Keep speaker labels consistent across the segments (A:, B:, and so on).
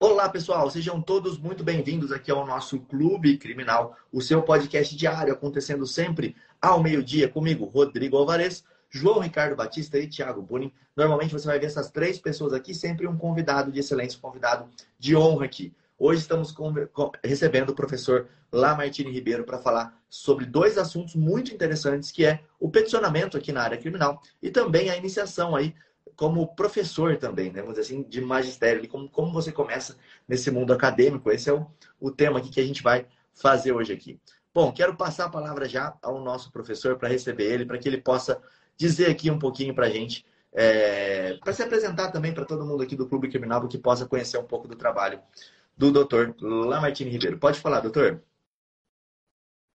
A: Olá, pessoal, sejam todos muito bem-vindos aqui ao nosso Clube Criminal, o seu podcast diário acontecendo sempre ao meio-dia comigo, Rodrigo Alvarez, João Ricardo Batista e Thiago Bunin. Normalmente você vai ver essas três pessoas aqui, sempre um convidado de excelência, um convidado de honra aqui. Hoje estamos recebendo o professor Lamartine Ribeiro para falar sobre dois assuntos muito interessantes, que é o peticionamento aqui na área criminal e também a iniciação aí como professor também, né? Vamos dizer assim, de magistério, como, como você começa nesse mundo acadêmico. Esse é o, o tema que a gente vai fazer hoje aqui. Bom, quero passar a palavra já ao nosso professor para receber ele, para que ele possa dizer aqui um pouquinho para a gente, é, para se apresentar também para todo mundo aqui do Clube Criminal, que possa conhecer um pouco do trabalho do doutor Lamartine Ribeiro. Pode falar, doutor.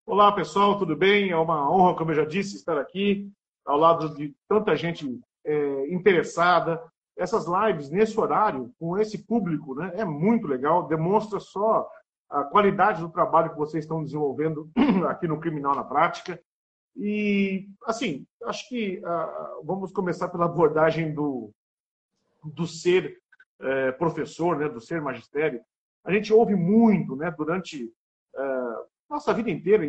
B: Olá, pessoal, tudo bem? É uma honra, como eu já disse, estar aqui ao lado de tanta gente é, interessada. Essas lives nesse horário, com esse público, né, é muito legal, demonstra só a qualidade do trabalho que vocês estão desenvolvendo aqui no Criminal na Prática. E, assim, acho que uh, vamos começar pela abordagem do, do ser uh, professor, né, do ser magistério. A gente ouve muito né, durante uh, nossa vida inteira,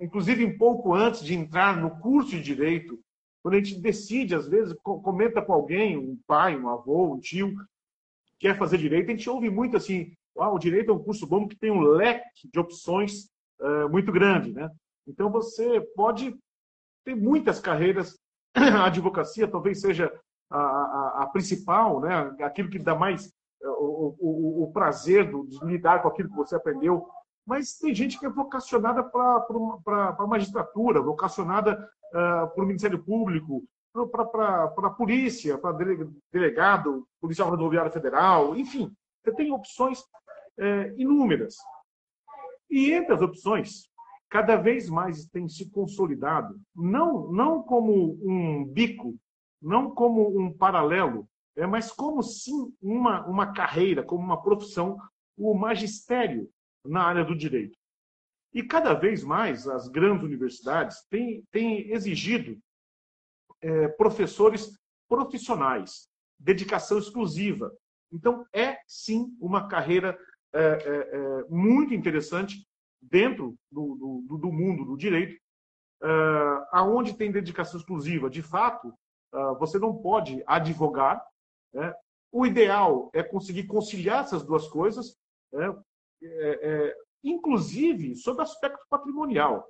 B: inclusive um pouco antes de entrar no curso de Direito, quando a gente decide, às vezes, comenta com alguém, um pai, um avô, um tio, quer fazer Direito, a gente ouve muito assim, ah, o Direito é um curso bom que tem um leque de opções muito grande, né? Então, você pode ter muitas carreiras. A advocacia talvez seja a, a, a principal, né? aquilo que dá mais o, o, o prazer de lidar com aquilo que você aprendeu. Mas tem gente que é vocacionada para a magistratura, vocacionada uh, para o Ministério Público, para a polícia, para delegado, policial rodoviário federal, enfim, você tem opções inúmeras. E entre as opções, cada vez mais tem se consolidado, não, não como um bico, não como um paralelo, é, mas como sim uma, uma carreira, como uma profissão, o magistério na área do direito. E cada vez mais as grandes universidades têm, têm exigido é, professores profissionais, dedicação exclusiva. Então, é sim uma carreira é, é, é muito interessante dentro do, do, do mundo do direito, uh, aonde tem dedicação exclusiva. De fato, uh, você não pode advogar. Né? O ideal é conseguir conciliar essas duas coisas, né? É, é, inclusive sob aspecto patrimonial.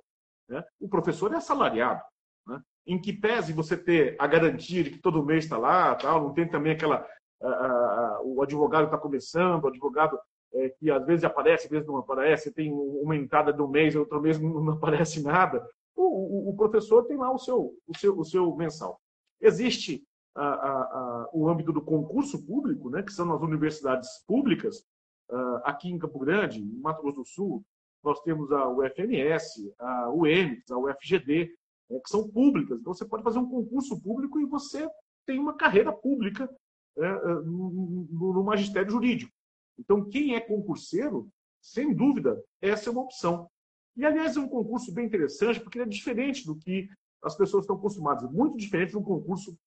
B: Né? O professor é assalariado. Né? Em que pese você ter a garantia de que todo mês está lá, tal, não tem também aquela. Uh, o advogado está começando, o advogado é, que às vezes aparece, às vezes não aparece, tem uma entrada de um mês, outro mês não aparece nada. O, o, o professor tem lá o seu, o seu, o seu mensal. Existe a, a, a, o âmbito do concurso público, né, que são as universidades públicas. Uh, aqui em Campo Grande, em Mato Grosso do Sul, nós temos a UFMS, a UEMS, a UFGD, né, que são públicas. Então, você pode fazer um concurso público e você tem uma carreira pública é, no, no magistério jurídico. Então, quem é concurseiro, sem dúvida, essa é uma opção. E, aliás, é um concurso bem interessante, porque ele é diferente do que as pessoas estão acostumadas. Muito diferente de um concurso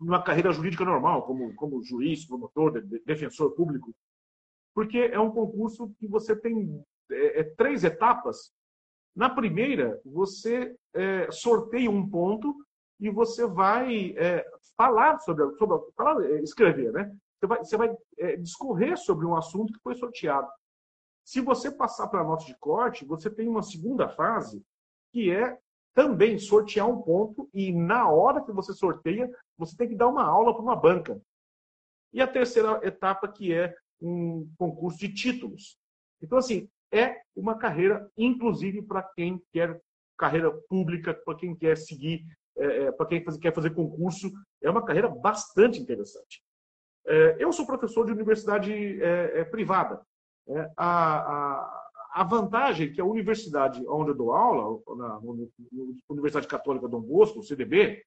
B: numa carreira jurídica normal, como, como juiz, promotor, defensor público. Porque é um concurso que você tem é, é, três etapas. Na primeira, você é, sorteia um ponto e você vai é, falar sobre, sobre falar, é, escrever, né? Você vai, você vai é, discorrer sobre um assunto que foi sorteado. Se você passar para a nota de corte, você tem uma segunda fase, que é também sortear um ponto, e na hora que você sorteia, você tem que dar uma aula para uma banca. E a terceira etapa, que é um concurso de títulos. Então, assim, é uma carreira, inclusive, para quem quer carreira pública, para quem quer seguir, é, é para quem quer fazer concurso, é uma carreira bastante interessante. É, eu sou professor de universidade é, é, privada. A, a, a, vantagem é que a universidade onde eu dou aula, na, Universidade Católica Dom Bosco, CDB,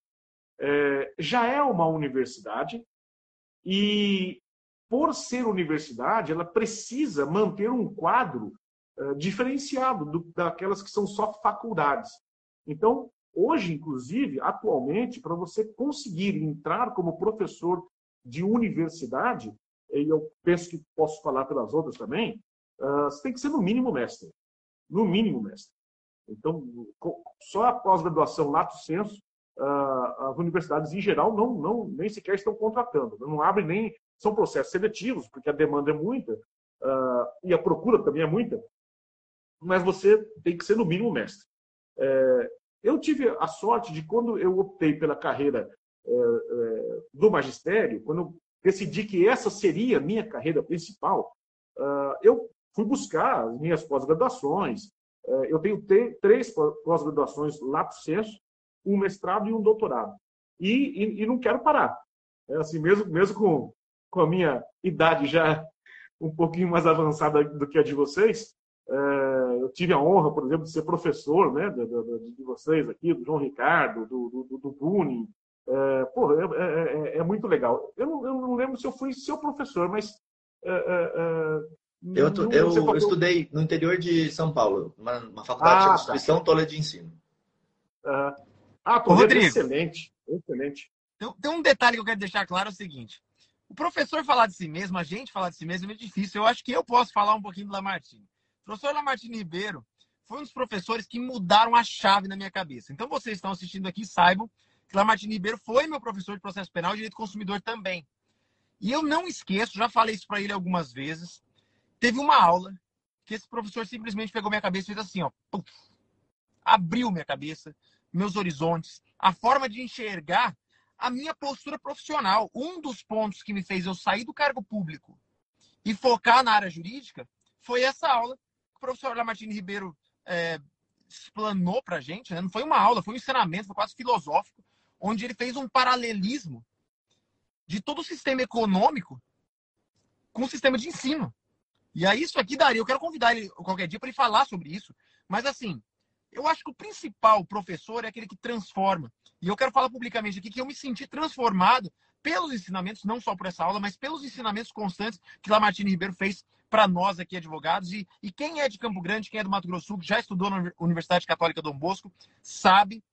B: já é uma universidade e, por ser universidade, ela precisa manter um quadro diferenciado do, daquelas que são só faculdades. Então, hoje, inclusive, atualmente, para você conseguir entrar como professor de universidade, e eu penso que posso falar pelas outras também, uh, você tem que ser no mínimo mestre. No mínimo mestre. Então, só a pós-graduação lato senso, uh, as universidades em geral não, não nem sequer estão contratando, não abrem nem são processos seletivos, porque a demanda é muita uh, e a procura também é muita, mas você tem que ser no mínimo mestre. É, eu tive a sorte de quando eu optei pela carreira é, é, do magistério, quando eu decidi que essa seria a minha carreira principal, uh, eu fui buscar as minhas pós-graduações. Uh, eu tenho três pós-graduações lato senso, um mestrado e um doutorado. E, e, e, não quero parar. É assim, mesmo, mesmo com, com a minha idade já um pouquinho mais avançada do que a de vocês, é, eu tive a honra, por exemplo, de ser professor né, de, de, de vocês aqui, do João Ricardo, do, do, do Buni, é, pô, é, é, é, é, muito legal. Eu não, eu não, lembro se eu fui seu professor, mas. É, é,
A: eu, não, eu, eu estudei no interior de São Paulo, uma, uma faculdade ah, de Instituição tá. Toledo de Ensino.
B: ah, Toledo é excelente. Excelente.
C: Tem, tem um detalhe que eu quero deixar claro: é o seguinte. O professor falar de si mesmo, a gente falar de si mesmo é difícil. Eu acho que eu posso falar um pouquinho do Lamartine. O professor Lamartine Ribeiro foi um dos professores que mudaram a chave na minha cabeça. Então, vocês estão assistindo aqui, saibam Lamartine Ribeiro foi meu professor de processo penal e direito consumidor também. E eu não esqueço, já falei isso para ele algumas vezes. Teve uma aula que esse professor simplesmente pegou minha cabeça e fez assim, ó, abriu minha cabeça, meus horizontes, a forma de enxergar a minha postura profissional. Um dos pontos que me fez eu sair do cargo público e focar na área jurídica foi essa aula que o professor Lamartine Ribeiro é, explanou para a gente. Né? Não foi uma aula, foi um ensinamento, foi quase filosófico onde ele fez um paralelismo de todo o sistema econômico com o sistema de ensino. E aí isso aqui daria, eu quero convidar ele qualquer dia para ele falar sobre isso, mas assim, eu acho que o principal professor é aquele que transforma. E eu quero falar publicamente aqui que eu me senti transformado pelos ensinamentos, não só por essa aula, mas pelos ensinamentos constantes que Lamartine Ribeiro fez para nós aqui, advogados. E, e quem é de Campo Grande, quem é do Mato Grosso Sul, já estudou na Universidade Católica Dom Bosco, sabe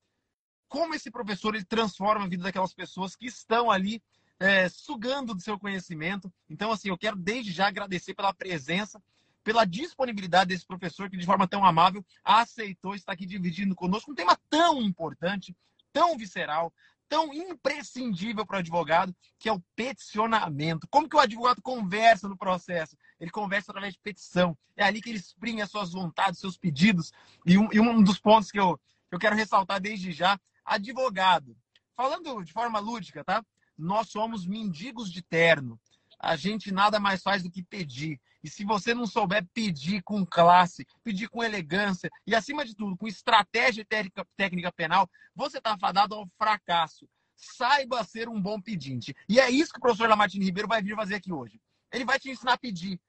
C: como esse professor ele transforma a vida daquelas pessoas que estão ali é, sugando do seu conhecimento. Então, assim, eu quero desde já agradecer pela presença, pela disponibilidade desse professor que, de forma tão amável, aceitou estar aqui dividindo conosco um tema tão importante, tão visceral, tão imprescindível para o advogado, que é o peticionamento. Como que o advogado conversa no processo? Ele conversa através de petição. É ali que ele exprime as suas vontades, seus pedidos. E um, e um dos pontos que eu, eu quero ressaltar desde já advogado. Falando de forma lúdica, tá? Nós somos mendigos de terno. A gente nada mais faz do que pedir. E se você não souber pedir com classe, pedir com elegância e, acima de tudo, com estratégia técnica, técnica penal, você está fadado ao fracasso. Saiba ser um bom pedinte. E é isso que o professor Lamartine Ribeiro vai vir fazer aqui hoje. Ele vai te ensinar a pedir.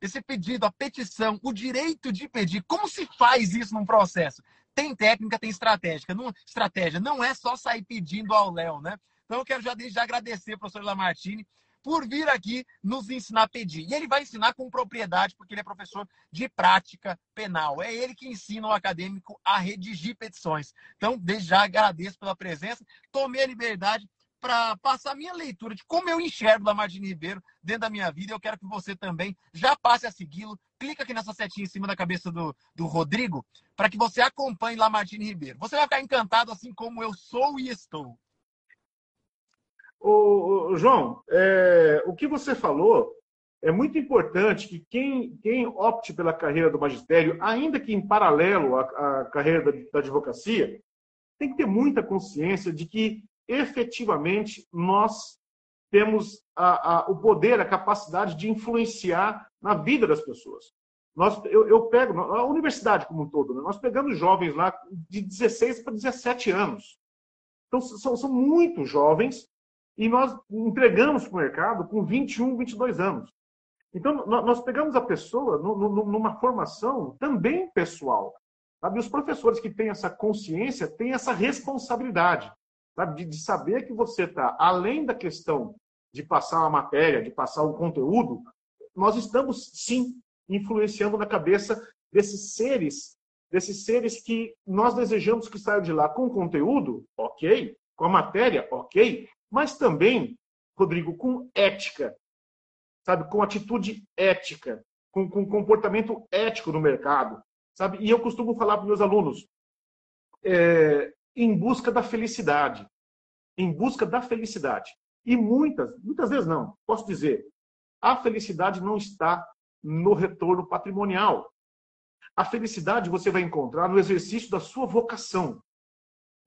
C: Esse pedido, a petição, o direito de pedir. Como se faz isso num processo? Tem técnica, tem estratégia. Não, estratégia não é só sair pedindo ao Léo, né? Então eu quero já desde já agradecer professor Lamartine por vir aqui nos ensinar a pedir. E ele vai ensinar com propriedade, porque ele é professor de prática penal. É ele que ensina o acadêmico a redigir petições. Então, desde já agradeço pela presença. Tomei a liberdade para passar minha leitura de como eu enxergo Lamartine Ribeiro dentro da minha vida. Eu quero que você também já passe a segui-lo. Clica aqui nessa setinha em cima da cabeça do, do Rodrigo para que você acompanhe Lamartine Ribeiro. Você vai ficar encantado assim como eu sou e estou.
B: Ô, João, é, o que você falou é muito importante que quem, quem opte pela carreira do magistério, ainda que em paralelo à, à carreira da, da advocacia, tem que ter muita consciência de que efetivamente nós temos a, a, o poder, a capacidade de influenciar na vida das pessoas. Nós, eu, eu pego, a universidade como um todo, né? nós pegamos jovens lá de 16 para 17 anos. Então, são, são muito jovens e nós entregamos para o mercado com 21, 22 anos. Então, nós pegamos a pessoa numa formação também pessoal. Sabe? Os professores que têm essa consciência têm essa responsabilidade sabe? De, saber que você está, além da questão de passar uma matéria, de passar um conteúdo, nós estamos sim influenciando na cabeça desses seres, desses seres que nós desejamos que saiam de lá com conteúdo, ok, com a matéria, ok, mas também, Rodrigo, com ética. sabe, com atitude ética, com, com comportamento ético no mercado, sabe? E eu costumo falar para meus alunos, é, em busca da felicidade, em busca da felicidade. E muitas, muitas vezes não, posso dizer, a felicidade não está no retorno patrimonial. A felicidade você vai encontrar no exercício da sua vocação.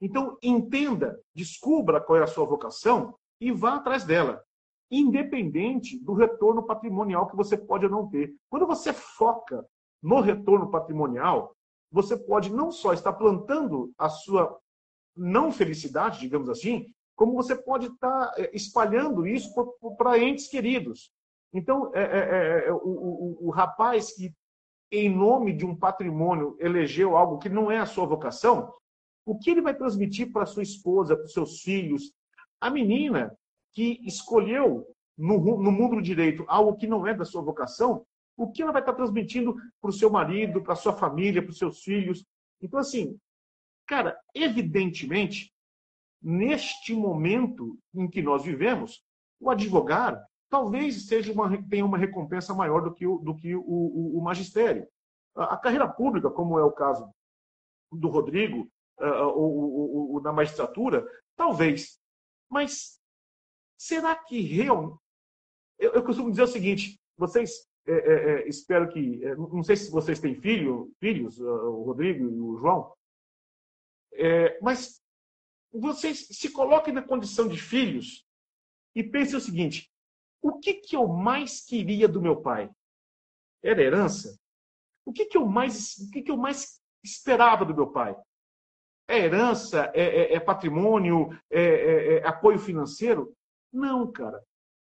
B: Então, entenda, descubra qual é a sua vocação e vá atrás dela, independente do retorno patrimonial que você pode ou não ter. Quando você foca no retorno patrimonial, você pode não só estar plantando a sua não felicidade, digamos assim, como você pode estar eh, espalhando isso para entes queridos. Então, é, é, é, o, o, o rapaz que, em nome de um patrimônio, elegeu algo que não é a sua vocação, o que ele vai transmitir para sua esposa, para seus filhos? A menina que escolheu no, no mundo do direito algo que não é da sua vocação, o que ela vai estar transmitindo para o seu marido, para a sua família, para os seus filhos? Então, assim, cara, evidentemente, neste momento em que nós vivemos, o advogado talvez seja uma, tenha uma recompensa maior do que o, do que o, o, o magistério. A, carreira pública, como é o caso do Rodrigo, uh, na magistratura, talvez. Mas será que realmente. Eu, eu, costumo dizer o seguinte: vocês, é, é, é espero que. É, não sei se vocês têm filho, filhos, uh, o Rodrigo e o João, é, mas vocês se coloquem na condição de filhos e pensem o seguinte: o que, que eu mais queria do meu pai? Era herança? O que, que eu mais, o que, que eu mais esperava do meu pai? É herança? É, é, é patrimônio? É, é, é apoio financeiro? Não, cara.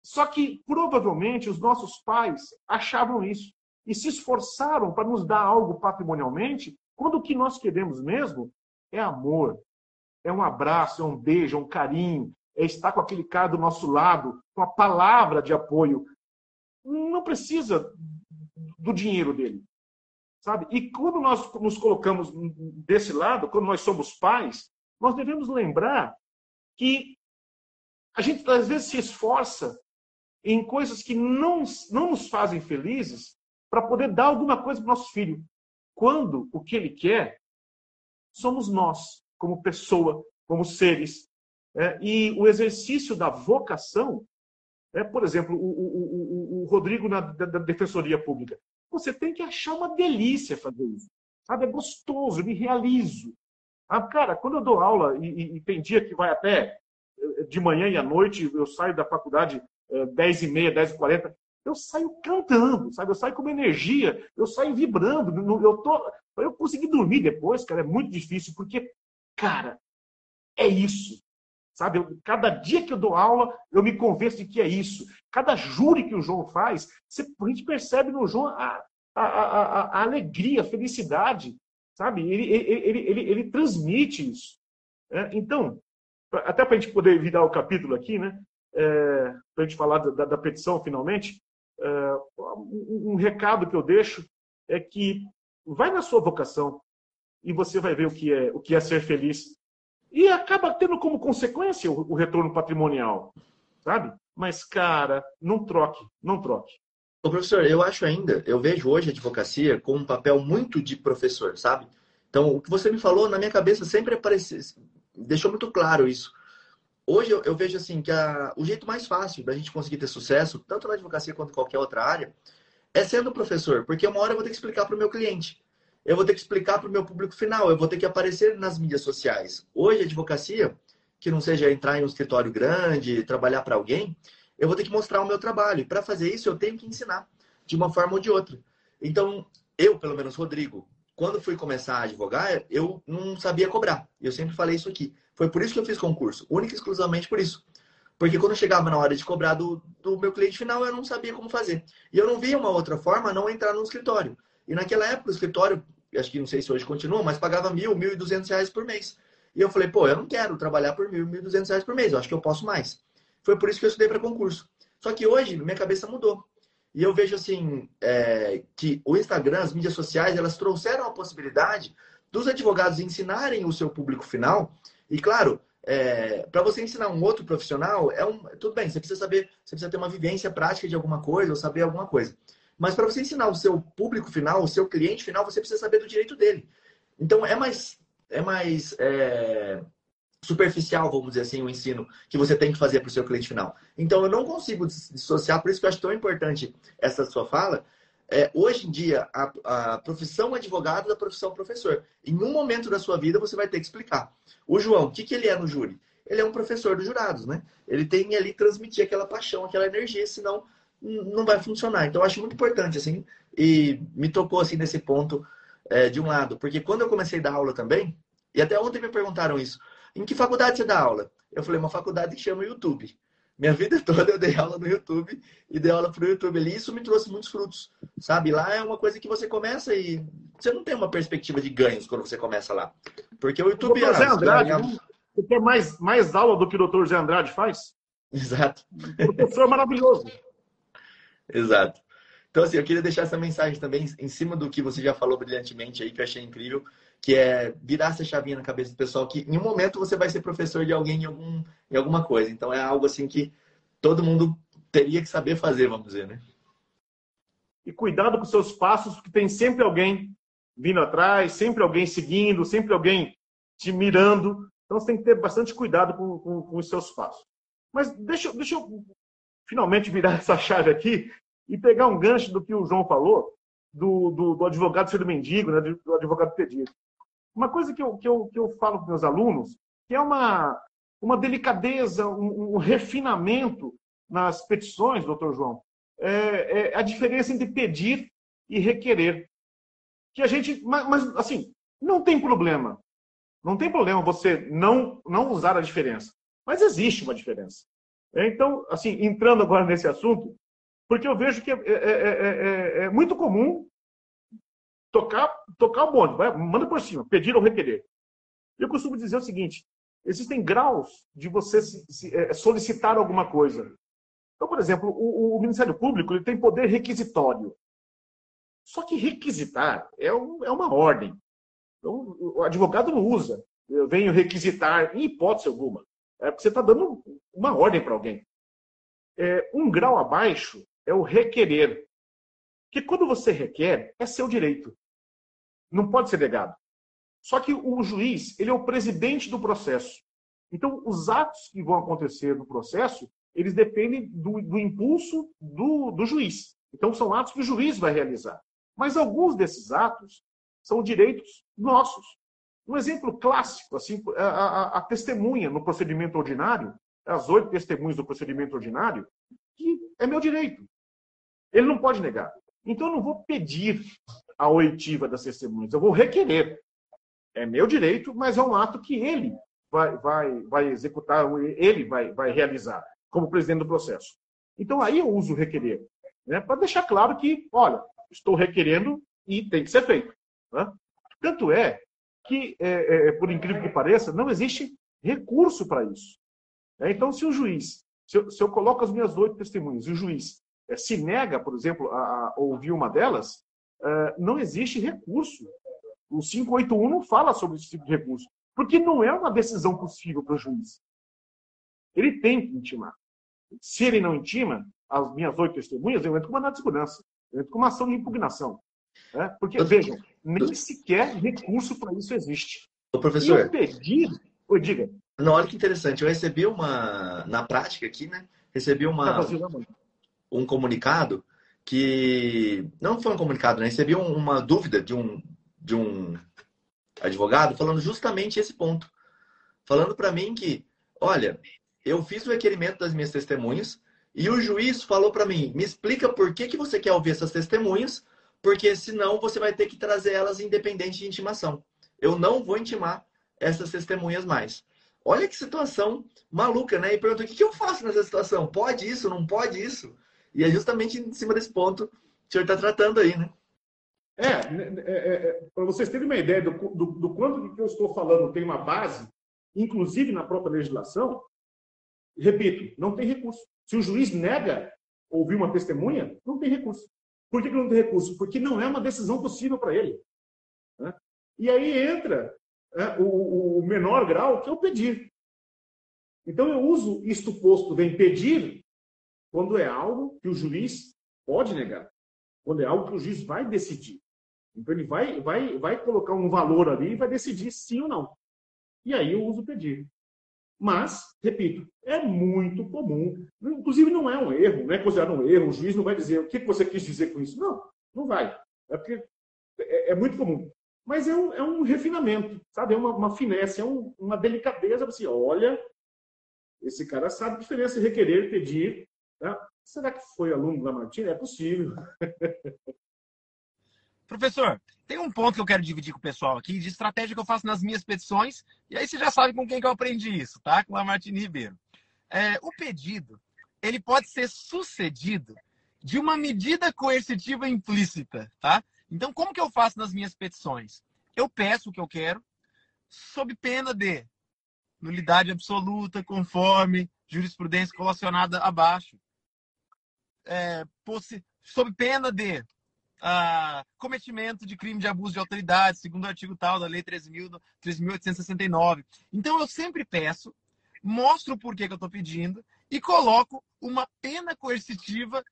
B: Só que provavelmente os nossos pais achavam isso e se esforçaram para nos dar algo patrimonialmente, quando o que nós queremos mesmo é amor, é um abraço, é um beijo, é um carinho, é estar com aquele cara do nosso lado, com a palavra de apoio. Não precisa do dinheiro dele. Sabe? E quando nós nos colocamos desse lado, quando nós somos pais, nós devemos lembrar que a gente às vezes se esforça em coisas que não, não nos fazem felizes para poder dar alguma coisa para o nosso filho. Quando o que ele quer somos nós como pessoa, como seres. É, e o exercício da vocação, é, por exemplo, o, o, o, o Rodrigo na da, da Defensoria Pública, você tem que achar uma delícia fazer isso. Sabe? É gostoso, me realizo. Ah, cara, quando eu dou aula, e, e, tem dia que vai até eh, de manhã e à noite, eu saio da faculdade é, 10 e meia, 10 e 40, eu saio cantando, sabe? Eu saio com uma energia, eu saio vibrando. Eu, tô, eu consegui dormir depois, cara, é muito difícil, porque Cara, é isso. Sabe, cada dia que eu dou aula, eu me convenço de que é isso. Cada júri que o João faz, você, a gente percebe no João a, a, a, a alegria, a felicidade. Sabe? Ele, ele, ele, ele, transmite isso. É, então, até para a gente poder virar o capítulo aqui, né? É, para a gente falar da, da petição finalmente, é, um recado que eu deixo é que vai na sua vocação, e você vai ver o que é, o que é ser feliz. E acaba tendo como consequência o, o retorno patrimonial, sabe? Mas, cara, não troque, não troque.
A: Ô, professor, eu acho ainda, eu vejo hoje a advocacia com um papel muito de professor, sabe? Então, o que você me falou na minha cabeça sempre apareceu, deixou muito claro isso. Hoje eu, eu vejo assim que a, o jeito mais fácil da gente conseguir ter sucesso, tanto na advocacia quanto em qualquer outra área, é sendo professor, porque uma hora eu vou ter que explicar para o meu cliente eu vou ter que explicar para o meu público final, eu vou ter que aparecer nas mídias sociais. Hoje, a advocacia, que não seja entrar em um escritório grande, trabalhar para alguém, eu vou ter que mostrar o meu trabalho. E para fazer isso, eu tenho que ensinar, de uma forma ou de outra. Então, eu, pelo menos, Rodrigo, quando fui começar a advogar, eu não sabia cobrar. Eu sempre falei isso aqui. Foi por isso que eu fiz concurso, única e exclusivamente por isso. Porque quando chegava na hora de cobrar do, do meu cliente final, eu não sabia como fazer. E eu não via uma outra forma não entrar no escritório. E naquela época, o escritório acho que não sei se hoje continua, mas pagava mil, mil e duzentos reais por mês. E eu falei, pô, eu não quero trabalhar por mil, mil e duzentos reais por mês, eu acho que eu posso mais. Foi por isso que eu estudei para concurso. Só que hoje, minha cabeça mudou. E eu vejo, assim, é, que o Instagram, as mídias sociais, elas trouxeram a possibilidade dos advogados ensinarem o seu público final. E, claro, é, para você ensinar um outro profissional, é um, tudo bem, você precisa saber, você precisa ter uma vivência prática de alguma coisa ou saber alguma coisa. Mas para você ensinar o seu público final, o seu cliente final, você precisa saber do direito dele. Então é mais, é mais é, superficial, vamos dizer assim, o ensino que você tem que fazer para o seu cliente final. Então eu não consigo dissociar, por isso que eu acho tão importante essa sua fala. É, hoje em dia, a, a profissão advogado da profissão professor. Em um momento da sua vida, você vai ter que explicar. O João, o que, que ele é no júri? Ele é um professor dos jurados, né? Ele tem ali transmitir aquela paixão, aquela energia, senão não vai funcionar. Então, eu acho muito importante, assim, e me tocou, assim, nesse ponto, é, de um lado, porque quando eu comecei a dar aula também, e até ontem me perguntaram isso, em que faculdade você dá aula? Eu falei, uma faculdade que chama YouTube. Minha vida toda eu dei aula no YouTube e dei aula pro YouTube ali. Isso me trouxe muitos frutos, sabe? Lá é uma coisa que você começa e você não tem uma perspectiva de ganhos quando você começa lá. Porque o YouTube...
B: O Zé Andrade, ganha... você quer mais, mais aula do que o doutor Zé Andrade faz?
A: Exato.
B: O professor maravilhoso.
A: Exato. Então, assim, eu queria deixar essa mensagem também em cima do que você já falou brilhantemente aí, que eu achei incrível, que é virar essa chavinha na cabeça do pessoal, que em um momento você vai ser professor de alguém em, algum, em alguma coisa. Então, é algo assim que todo mundo teria que saber fazer, vamos dizer, né?
B: E cuidado com seus passos, porque tem sempre alguém vindo atrás, sempre alguém seguindo, sempre alguém te mirando. Então, você tem que ter bastante cuidado com, com, com os seus passos. Mas deixa, deixa eu finalmente virar essa chave aqui e pegar um gancho do que o João falou, do, do, do advogado ser mendigo, né, do advogado pedido. Uma coisa que eu, que eu, que eu falo para meus alunos, que é uma, uma delicadeza, um, um refinamento nas petições, doutor João, é, é, a diferença entre pedir e requerer. Que a gente, mas, mas, assim, não tem problema. Não tem problema você não, não usar a diferença. Mas existe uma diferença. Então, assim, entrando agora nesse assunto, porque eu vejo que é, é, é, é muito comum tocar, tocar o bonde, vai, manda por cima, pedir ou requerer. Eu costumo dizer o seguinte: existem graus de você se, se, solicitar alguma coisa. Então, por exemplo, o, o, Ministério Público ele tem poder requisitório. Só que requisitar é, um, é uma ordem. Então, o advogado não usa. Eu venho requisitar, em hipótese alguma. É porque você está dando uma ordem para alguém. É, um grau abaixo é o requerer. Que quando você requer, é seu direito. Não pode ser negado. Só que o juiz, ele é o presidente do processo. Então, os atos que vão acontecer no processo, eles dependem do, do impulso do, do juiz. Então, são atos que o juiz vai realizar. Mas alguns desses atos são direitos nossos. Um exemplo clássico, assim, a, a, a testemunha no procedimento ordinário, as oito testemunhas do procedimento ordinário, que é meu direito. Ele não pode negar. Então, eu não vou pedir a oitiva das testemunhas, eu vou requerer. É meu direito, mas é um ato que ele vai, vai, vai executar, ele vai, vai realizar, como presidente do processo. Então, aí eu uso requerer, né, para deixar claro que, olha, estou requerendo e tem que ser feito. Né? Tanto é que, é, é, por incrível que pareça, não existe recurso para isso. É, então, se o juiz, se eu, se eu coloco as minhas oito testemunhas e o juiz é, se nega, por exemplo, a, a ouvir uma delas, é, não existe recurso. O 581 não fala sobre esse tipo de recurso, porque não é uma decisão possível para o juiz. Ele tem que intimar. Se ele não intima, as minhas oito testemunhas, eu entro com uma de segurança, eu entro com uma ação de impugnação. Né? Porque, vejam, nem sequer recurso para isso existe.
A: Professor.
B: Eu pedir. Oi, diga.
A: Não, olha que interessante. Eu recebi uma. Na prática aqui, né? Recebi uma. Tá um comunicado que não foi um comunicado, né? Recebi uma dúvida de um de um advogado falando justamente esse ponto, falando para mim que, olha, eu fiz o requerimento das minhas testemunhas e o juiz falou para mim, me explica por que que você quer ouvir essas testemunhas, porque senão você vai ter que trazer elas independente de intimação. Eu não vou intimar essas testemunhas mais. Olha que situação maluca, né? E pergunta: o que eu faço nessa situação? Pode isso? Não pode isso? E é justamente em cima desse ponto que o senhor está tratando aí, né?
B: É, é, é, é para vocês terem uma ideia do, do, do quanto que eu estou falando tem uma base, inclusive na própria legislação, repito, não tem recurso. Se o juiz nega ouvir uma testemunha, não tem recurso. Por que, que não tem recurso? Porque não é uma decisão possível para ele. Né? E aí entra né, o, o, menor grau, que é o pedir. Então eu uso isto posto vem pedir quando é algo que o juiz pode negar, quando é algo que o juiz vai decidir. Então ele vai, vai, vai colocar um valor ali e vai decidir sim ou não. E aí eu uso pedir. Mas, repito, é muito comum. Inclusive, não é um erro, não é considerado um erro. O juiz não vai dizer o que você quis dizer com isso. Não, não vai. É porque é, é muito comum. Mas é um, é um refinamento, sabe? É uma, uma finesse, é um, uma delicadeza. Você olha, esse cara sabe a diferença de requerer, pedir. Tá? Será que foi aluno da Martina? É possível.
C: Professor, tem um ponto que eu quero dividir com o pessoal aqui de estratégia que eu faço nas minhas petições, e aí você já sabe com quem que eu aprendi isso, tá? Com a Martini Ribeiro. É, o pedido, ele pode ser sucedido de uma medida coercitiva implícita, tá? Então, como que eu faço nas minhas petições? Eu peço o que eu quero, sob pena de nulidade absoluta, conforme jurisprudência relacionada abaixo. É, sob pena de cometimento de crime de abuso de autoridade, segundo o artigo tal da Lei 13.869. Então, eu sempre peço, mostro o porquê que eu estou pedindo e coloco uma pena coercitiva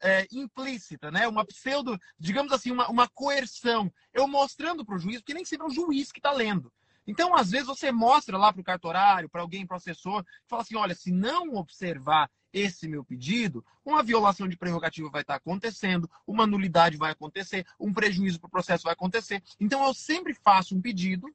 C: é, implícita, né? Uma pseudo, digamos assim, uma, uma coerção. Eu mostrando para o juiz, porque nem sempre é o juiz que está lendo. Então, às vezes, você mostra lá para o cartorário, para alguém, processor, fala assim: olha, se não observar esse meu pedido, uma violação de prerrogativa vai estar acontecendo, uma nulidade vai acontecer, um prejuízo para o processo vai acontecer. Então, eu sempre faço um pedido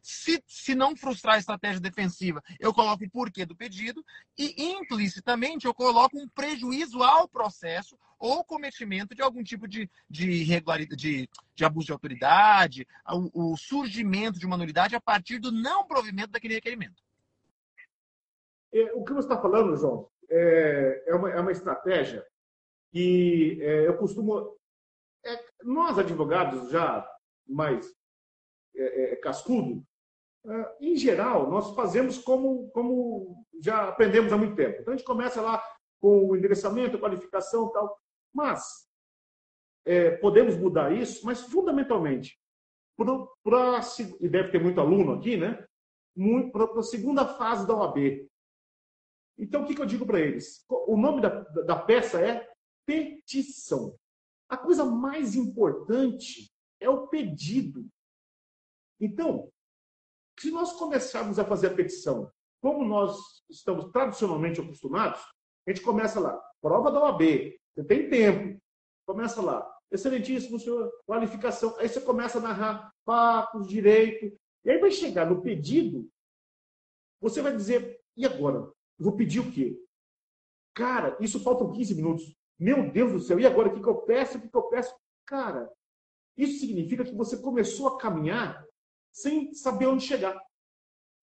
C: se, se não frustrar a estratégia defensiva, eu coloco o porquê do pedido e implicitamente eu coloco um prejuízo ao processo ou cometimento de algum tipo de, de irregularidade, de, de abuso de autoridade, o, o surgimento de uma nulidade a partir do não provimento daquele requerimento.
B: É, o que você está falando, João, é, é, uma, é uma estratégia que é, eu costumo. É, nós, advogados, já mais é, é, cascudo, ah, em geral, nós fazemos como, como já aprendemos há muito tempo. Então, a gente começa lá com o endereçamento, qualificação tal. Mas, é, podemos mudar isso, mas fundamentalmente, para e deve ter muito aluno aqui, né? Para a segunda fase da OAB. Então, o que, que eu digo para eles? O nome da, da peça é petição. A coisa mais importante é o pedido. Então, se nós começarmos a fazer a petição, como nós estamos tradicionalmente acostumados, a gente começa lá, prova da OAB, você tem tempo, começa lá, excelentíssimo senhor, qualificação, aí você começa a narrar fatos, direito, e aí vai chegar no pedido, você vai dizer, e agora? Vou pedir o quê? Cara, isso faltam 15 minutos. Meu Deus do céu, e agora? O que, que eu peço? O que, que eu peço? Cara, isso significa que você começou a caminhar sem saber onde chegar.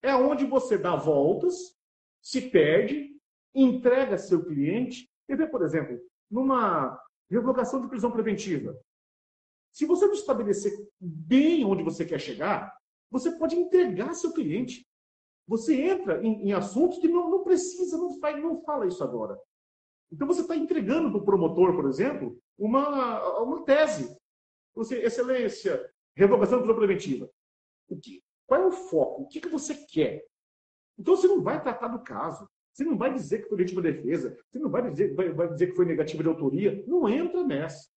B: É onde você dá voltas, se perde, entrega seu cliente. E vê, por exemplo, numa revogação de prisão preventiva. Se você não estabelecer bem onde você quer chegar, você pode entregar seu cliente. Você entra em, em assuntos que não precisa, não, faz, não fala isso agora. Então você está entregando para o promotor, por exemplo, uma, uma tese. Você, excelência, revogação prisão preventiva. O que, qual é o foco? O que, que você quer? Então você não vai tratar do caso. Você não vai dizer que foi legítima defesa. Você não vai dizer, vai, vai dizer que foi negativa de autoria. Não entra nessa.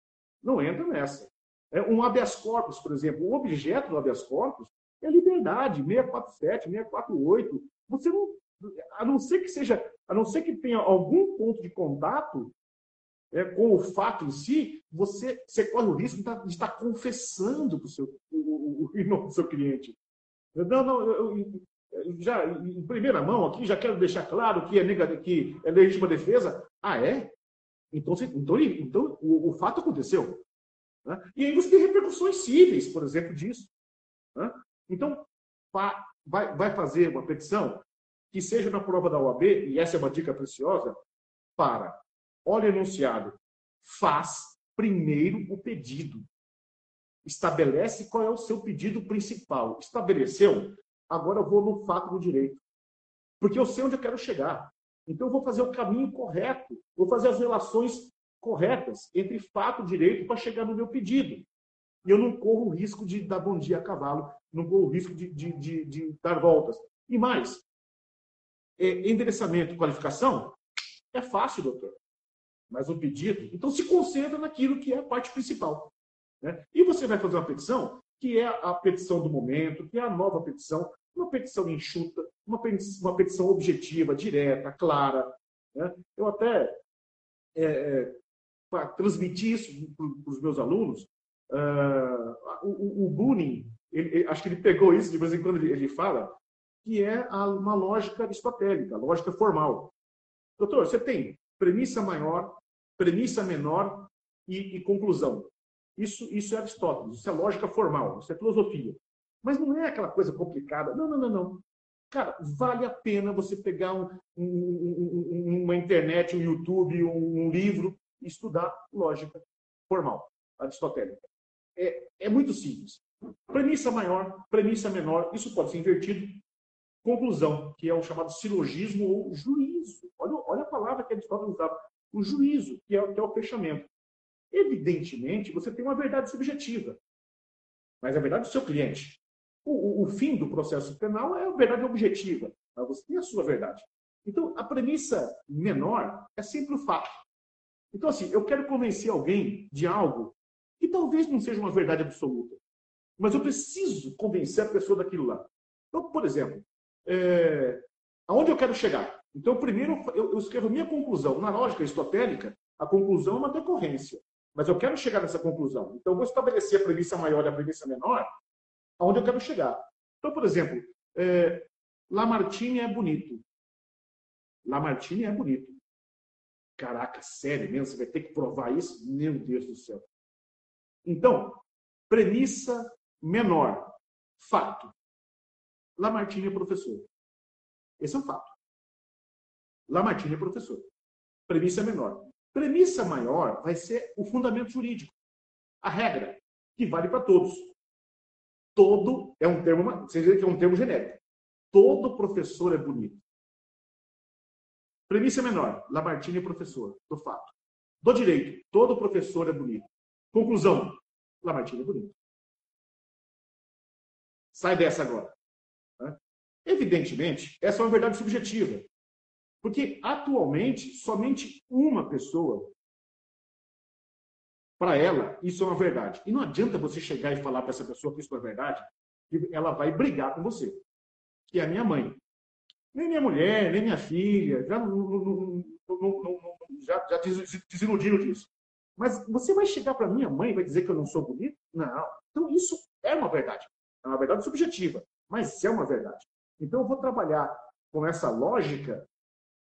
B: Não entra nessa. É, um habeas corpus, por exemplo, o objeto do habeas corpus é liberdade, 647, 648. Você não, a não ser que seja, a não ser que tenha algum ponto de contato é, com o fato em si, você, você corre o risco de estar, de estar confessando para o seu, o, o, o, seu cliente. Não, não, eu, eu, já em primeira mão aqui, já quero deixar claro que é, nega, que é legítima defesa. Ah, é? Então, então, então o, o fato aconteceu. Né? E você tem repercussões cíveis, por exemplo, disso. Né? Então, vai, vai fazer uma petição que seja na prova da OAB, e essa é uma dica preciosa, para Olha enunciado. Faz primeiro o pedido. Estabelece qual é o seu pedido principal. Estabeleceu? Agora eu vou no fato do direito. Porque eu sei onde eu quero chegar. Então eu vou fazer o caminho correto. Vou fazer as relações corretas entre fato e direito para chegar no meu pedido. E eu não corro o risco de dar bom dia a cavalo, não corro o risco de, de, de, de dar voltas. E mais, é, endereçamento, qualificação, é fácil, doutor. Mas o pedido, então se concentra naquilo que é a parte principal. Né? E você vai fazer uma petição que é a petição do momento, que é a nova petição, uma petição enxuta, uma petição, uma petição objetiva, direta, clara. Né? Eu até é, é, para transmitir isso para os meus alunos, uh, o, o Bunin, ele, acho que ele pegou isso, de vez em quando ele, ele fala, que é uma lógica aristotélica, lógica formal. Doutor, você tem premissa maior, premissa menor e, e conclusão. Isso, isso é Aristóteles, isso é lógica formal, isso é filosofia. Mas não é aquela coisa complicada. Não, não, não, não. Cara, vale a pena você pegar um, um, uma internet, um YouTube, um, um, livro e estudar lógica formal, aristotélica. É, é muito simples. Premissa maior, premissa menor, isso pode ser invertido. Conclusão, que é o chamado silogismo ou juízo. Olha, olha a palavra que Aristóteles usava. O juízo, que é, que é o fechamento. Evidentemente, você tem uma verdade subjetiva, mas a verdade do seu cliente. O, o, o fim do processo penal é a verdade objetiva, mas você tem a sua verdade. Então, a premissa menor é sempre o fato. Então, assim, eu quero convencer alguém de algo que talvez não seja uma verdade absoluta, mas eu preciso convencer a pessoa daquilo lá. Então, por exemplo, é, aonde eu quero chegar? Então, primeiro eu, eu escrevo minha conclusão. Na lógica aristotélica, a conclusão é uma decorrência. Mas eu quero chegar nessa conclusão. Então, eu vou estabelecer a premissa maior e a premissa menor, aonde eu quero chegar. Então, por exemplo, é, Lamartine é bonito. Lamartine é bonito. Caraca, sério mesmo? Você vai ter que provar isso? Meu Deus do céu. Então, premissa menor. Fato. Lamartine é professor. Esse é um fato. Lamartine é professor. Premissa menor. Premissa maior vai ser o fundamento jurídico, a regra, que vale para todos. Todo é um termo, você que é um termo genérico. Todo professor é bonito. Premissa menor, Lamartine é professor, do fato. Do direito, todo professor é bonito. Conclusão, Lamartine é bonito. Sai dessa agora. Evidentemente, essa é uma verdade subjetiva. Porque, atualmente, somente uma pessoa, para ela, isso é uma verdade. E não adianta você chegar e falar para essa pessoa que isso é verdade, que ela vai brigar com você, que é a minha mãe. Nem minha mulher, nem minha filha, já, não, não, não, já, já desiludiram disso. Mas você vai chegar para minha mãe e vai dizer que eu não sou bonito? Não. Então, isso é uma verdade. É uma verdade subjetiva, mas é uma verdade. Então, eu vou trabalhar com essa lógica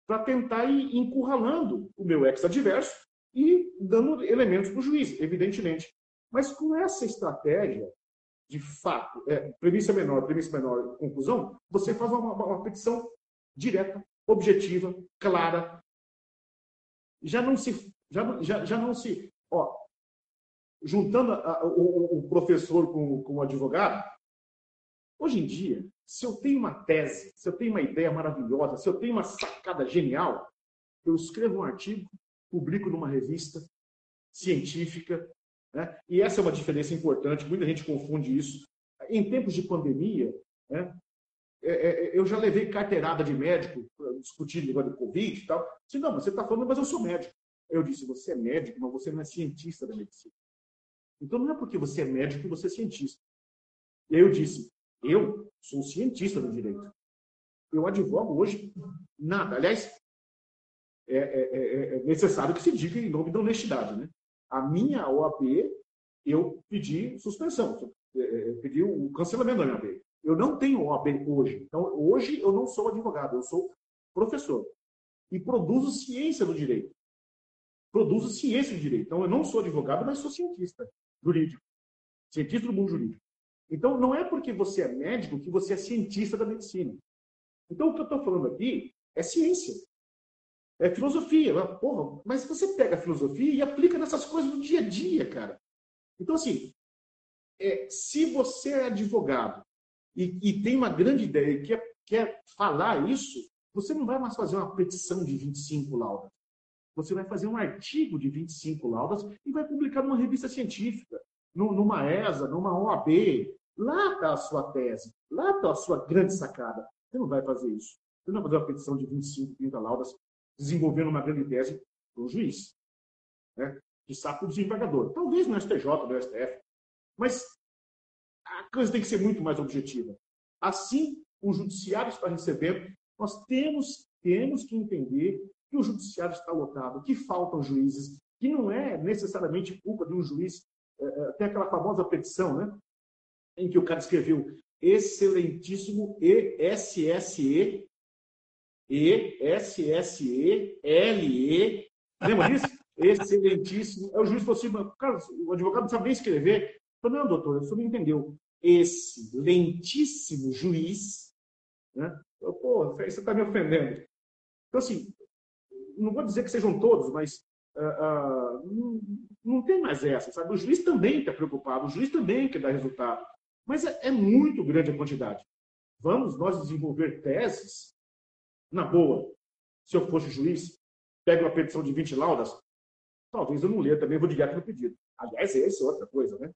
B: para tentar ir encurralando o meu ex-adverso e dando elementos para o juiz, evidentemente. Mas com essa estratégia, de fato, é, premissa menor, premissa menor, conclusão, você faz uma, uma petição direta, objetiva, clara. Já não se, já, já, já não se, ó, juntando a, o, o, professor com, com o advogado, hoje em dia se eu tenho uma tese, se eu tenho uma ideia maravilhosa, se eu tenho uma sacada genial, eu escrevo um artigo, publico numa revista científica, né? e essa é uma diferença importante, muita gente confunde isso. Em tempos de pandemia, né? É, é, é eu já levei carteirada de médico, discutindo negócio de Covid e tal. Disse, não, você está falando, mas eu sou médico. Eu disse, você é médico, mas você não é cientista da medicina. Então não é porque você é médico que você é cientista. E aí eu disse, eu sou cientista do direito. Eu advogo hoje nada. Aliás, é, é, é, é necessário que se diga em nome da honestidade. Né? A minha OAB, eu pedi suspensão, é, é, pedi o cancelamento da minha OAB. Eu não tenho OAB hoje. Então, hoje eu não sou advogado, eu sou professor. E produzo ciência do direito. Produzo ciência do direito. Então, eu não sou advogado, mas sou cientista jurídico. Cientista do mundo jurídico. Então, não é porque você é médico que você é cientista da medicina. Então, o que eu estou falando aqui é ciência. É filosofia. Porra, mas você pega a filosofia e aplica nessas coisas do dia a dia, cara. Então, assim, é, se você é advogado e, e, tem uma grande ideia e quer, quer falar isso, você não vai mais fazer uma petição de 25 laudas. Você vai fazer um artigo de 25 laudas e vai publicar numa revista científica, numa ESA, numa OAB, Lá está a sua tese, lá está a sua grande sacada. Você não vai fazer isso. Você não vai fazer uma petição de 25, 30 laudas desenvolvendo uma grande tese para o juiz. Né? De saco do desembargador. Talvez no STJ, no STF. Mas a coisa tem que ser muito mais objetiva. Assim, o judiciário está recebendo, nós temos, temos que entender que o judiciário está lotado, que faltam juízes, que não é necessariamente culpa de um juiz. É, é tem aquela famosa petição, né? Em que o cara escreveu excelentíssimo ESSE, E-S-S-E-L-E. Lembra disso? Excelentíssimo. É o juiz falou assim, cara, o advogado não sabe nem escrever. Eu falei, não, doutor, você não entendeu. Excelentíssimo juiz. Né? Eu, Pô, você está me ofendendo. Então, assim, não vou dizer que sejam todos, mas uh, uh, não, não, tem mais essa, sabe? O juiz também está preocupado, o juiz também quer dar resultado. Mas é, é muito grande a quantidade. Vamos nós desenvolver teses na boa. Se eu fosse juiz, pego uma petição de 20 laudas, talvez eu não leia também, vou direto no pedido. Aliás, essa é outra coisa, né?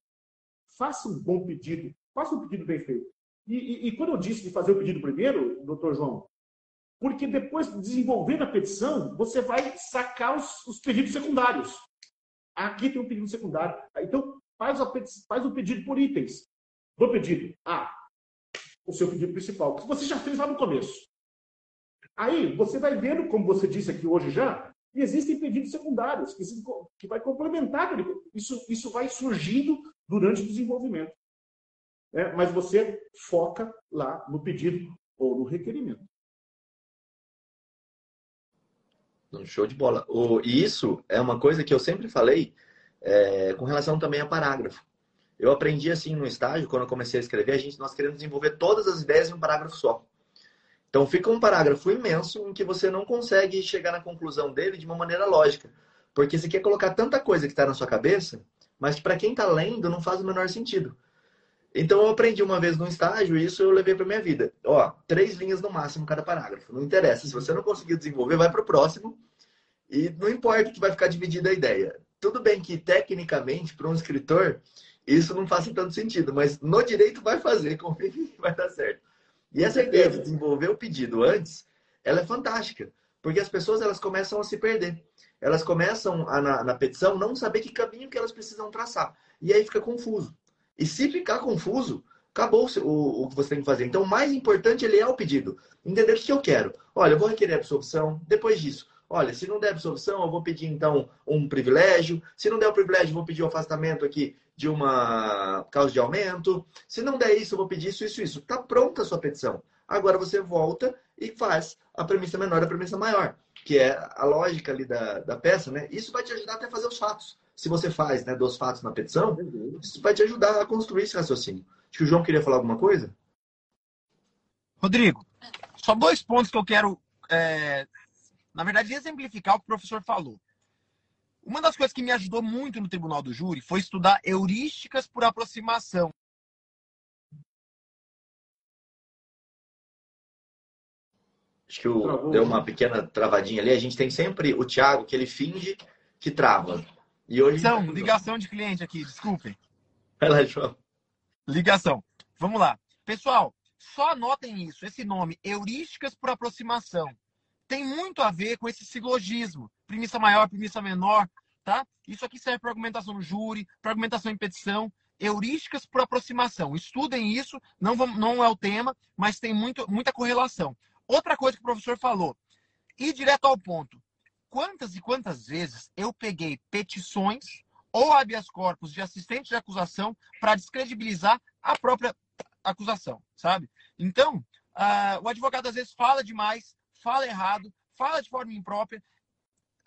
B: Faça um bom pedido, faça um pedido bem feito. E, e, e quando eu disse de fazer o pedido primeiro, doutor João, porque depois de desenvolver a petição, você vai sacar os, os, pedidos secundários. Aqui tem um pedido secundário. Então, faz, a, faz o pedido por itens do pedido. Ah, o seu pedido principal, que você já fez lá no começo. Aí, você vai vendo, como você disse aqui hoje já, que existem pedidos secundários, que, que vai complementar. Isso, isso vai surgindo durante o desenvolvimento. É, mas você foca lá no pedido ou no requerimento.
A: Show de bola. E isso é uma coisa que eu sempre falei é, com relação também a parágrafo. Eu aprendi assim no estágio, quando eu comecei a escrever, a gente, nós queremos desenvolver todas as ideias em um parágrafo só. Então fica um parágrafo imenso em que você não consegue chegar na conclusão dele de uma maneira lógica. Porque você quer colocar tanta coisa que está na sua cabeça, mas para quem está lendo não faz o menor sentido. Então eu aprendi uma vez no estágio e isso eu levei para minha vida. Ó, três linhas no máximo cada parágrafo. Não interessa. Se você não conseguir desenvolver, vai para o próximo. E não importa que vai ficar dividida a ideia. Tudo bem que tecnicamente para um escritor isso não faça tanto sentido, mas no direito vai fazer, confia que vai dar certo. E essa ideia de desenvolver o pedido antes, ela é fantástica, porque as pessoas elas começam a se perder. Elas começam a, na, na petição não saber que caminho que elas precisam traçar. E aí fica confuso. E se ficar confuso, acabou o, o que você tem que fazer. Então, o mais importante ele é o pedido. Entender o que eu quero. Olha, eu vou requerer absorção. Depois disso, olha, se não der absorção, eu vou pedir então um privilégio. Se não der o privilégio, eu vou pedir o um afastamento aqui de uma causa de aumento. Se não der isso, eu vou pedir isso, isso, isso. Está pronta a sua petição. Agora você volta e faz a premissa menor a premissa maior, que é a lógica ali da, da peça, né? Isso vai te ajudar até a fazer os fatos. Se você faz né, dos fatos na petição, isso vai te ajudar a construir esse raciocínio. Acho que o João queria falar alguma coisa.
C: Rodrigo, só dois pontos que eu quero, é, na verdade, exemplificar o que o professor falou. Uma das coisas que me ajudou muito no Tribunal do Júri foi estudar heurísticas por aproximação.
A: Acho que o, deu uma pequena travadinha ali. A gente tem sempre o Thiago que ele finge que trava.
C: E hoje. Ligação, ligação de cliente aqui, desculpem.
A: Vai lá, João.
C: Ligação. Vamos lá. Pessoal, só anotem isso, esse nome, heurísticas por aproximação tem muito a ver com esse silogismo. Premissa maior, premissa menor, tá? Isso aqui serve para argumentação no júri, para argumentação em petição, heurísticas por aproximação. Estudem isso, não, vamos, não é o tema, mas tem muito, muita correlação. Outra coisa que o professor falou, ir direto ao ponto. Quantas e quantas vezes eu peguei petições ou habeas corpus de assistente de acusação para descredibilizar a própria acusação, sabe? Então, uh, o advogado às vezes fala demais, fala errado, fala de forma imprópria,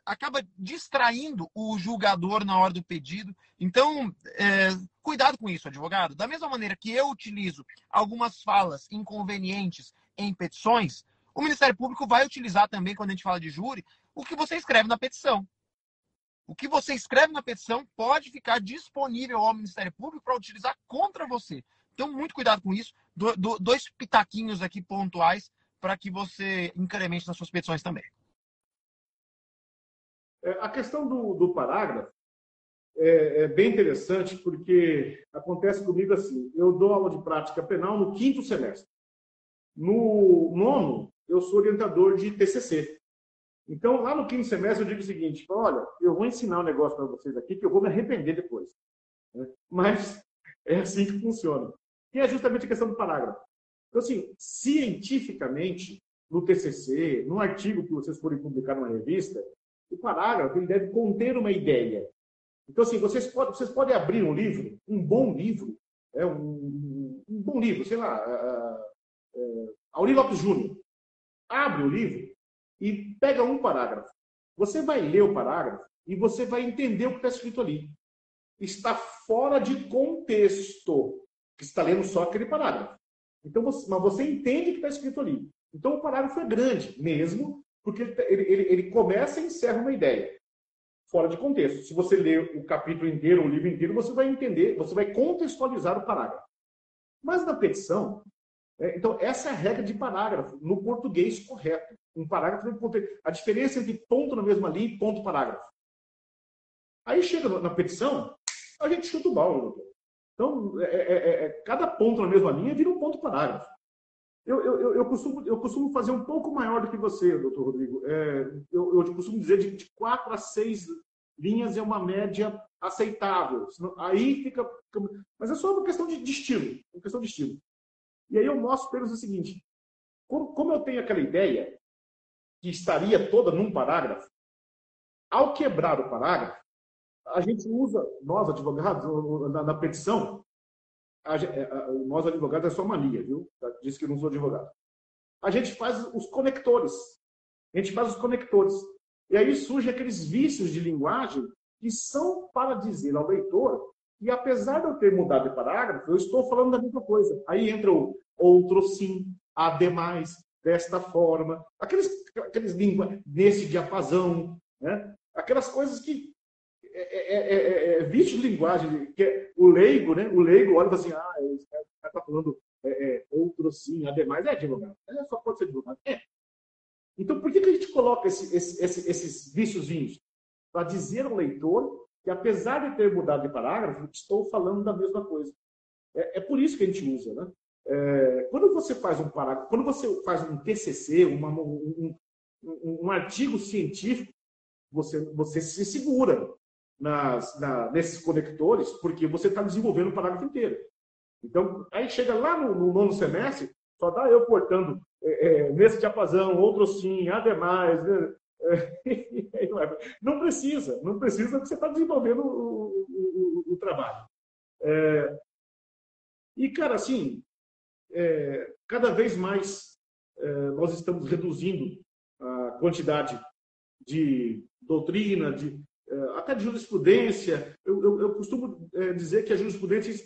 C: acaba distraindo o julgador na hora do pedido. Então, é, cuidado com isso, advogado. Da mesma maneira que eu utilizo algumas falas inconvenientes em petições, o Ministério Público vai utilizar também, quando a gente fala de júri, o que você escreve na petição. O que você escreve na petição pode ficar disponível ao Ministério Público para utilizar contra você. Então, muito cuidado com isso. Do, do, dois pitaquinhos aqui pontuais para que você incremente nas suas petições também.
B: É, a questão do, do parágrafo é, é, bem interessante porque acontece comigo assim: eu dou aula de prática penal no quinto semestre. No nono, eu sou orientador de TCC. Então, lá no quinto semestre, eu digo o seguinte: olha, eu vou ensinar um negócio para vocês aqui que eu vou me arrepender depois. Né? Mas é assim que funciona. Que é justamente a questão do parágrafo. Então, assim, cientificamente, no TCC, no artigo que vocês forem publicar numa revista, o parágrafo ele deve conter uma ideia. Então, assim, vocês podem, vocês podem abrir um livro, um bom livro, é um, um bom livro, sei lá, uh, uh, Lopes Júnior. Abre o livro e pega um parágrafo. Você vai ler o parágrafo e você vai entender o que está escrito ali. Está fora de contexto, que está lendo só aquele parágrafo. Então, você, mas você entende que está escrito ali. Então, o parágrafo é grande mesmo, porque ele, ele, ele começa e encerra uma ideia fora de contexto. Se você ler o capítulo inteiro, o livro inteiro, você vai entender, você vai contextualizar o parágrafo. Mas na petição, é, então essa é a regra de parágrafo no português correto. Um parágrafo a diferença entre ponto na mesma linha e ponto parágrafo. Aí chega na petição, a gente chuta o balde. Então, é, é, é, é, cada ponto na mesma linha vira um ponto parágrafo. Eu, eu, eu, costumo, eu costumo fazer um pouco maior do que você, doutor Rodrigo. É, eu, eu costumo dizer de, de quatro a seis linhas é uma média aceitável. Aí fica. Mas é só uma questão de, de estilo. Uma questão de estilo. E aí eu mostro eles o seguinte: como, como eu tenho aquela ideia que estaria toda num parágrafo, ao quebrar o parágrafo, a gente usa, nós advogados, na, na petição, é, a, nós advogados é só mania, viu? Diz que não sou advogado. A gente faz os conectores. A gente faz os conectores. E aí surgem aqueles vícios de linguagem que são para dizer ao leitor que, apesar de eu ter mudado de parágrafo, eu estou falando da mesma coisa. Aí entra o outro sim, ademais, desta forma, aqueles, aqueles línguas nesse diapasão, né? aquelas coisas que é, é, é, é, é vício de linguagem, que é o leigo, né? O leigo olha e fala assim, ah, o cara está falando é, outro sim, ademais, é advogado. É, só pode ser advogado. É. Então, por que, que a gente coloca esse, esse, esse, esses viciozinhos? Para dizer ao leitor que, apesar de ter mudado de parágrafo, estou falando da mesma coisa. É, é por isso que a gente usa, né? É, quando você faz um parágrafo, quando você faz um TCC, uma, um, um, um, artigo científico, você, você se segura nas, na, nesses conectores, porque você está desenvolvendo o parágrafo inteiro. Então, aí chega lá no, no nono semestre, só dá eu portando é, é, nesse diapasão, outro sim, ademais. Né? É, não precisa, não precisa, porque você está desenvolvendo o, o, o, o trabalho. É, e, cara, assim, é, cada vez mais é, nós estamos reduzindo a quantidade de doutrina, de, até de jurisprudência. Eu, eu, eu costumo é, dizer que a jurisprudência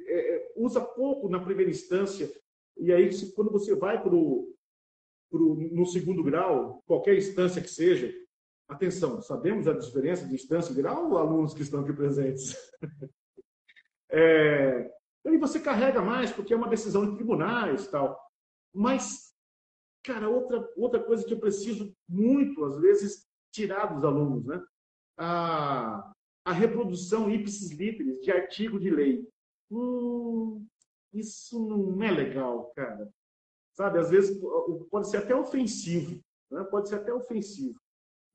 B: é, usa pouco na primeira instância, e aí quando você vai para o no segundo grau, qualquer instância que seja, atenção, sabemos a diferença de instância e grau, alunos que estão aqui presentes. é, aí você carrega mais, porque é uma decisão de tribunais tal. Mas, cara, outra, outra coisa que eu preciso muito, às vezes, tirar dos alunos, né? A, a reprodução ipsis literis de artigo de lei. Hum, isso não é legal, cara. Sabe, às vezes pode ser até ofensivo. Né? Pode ser até ofensivo.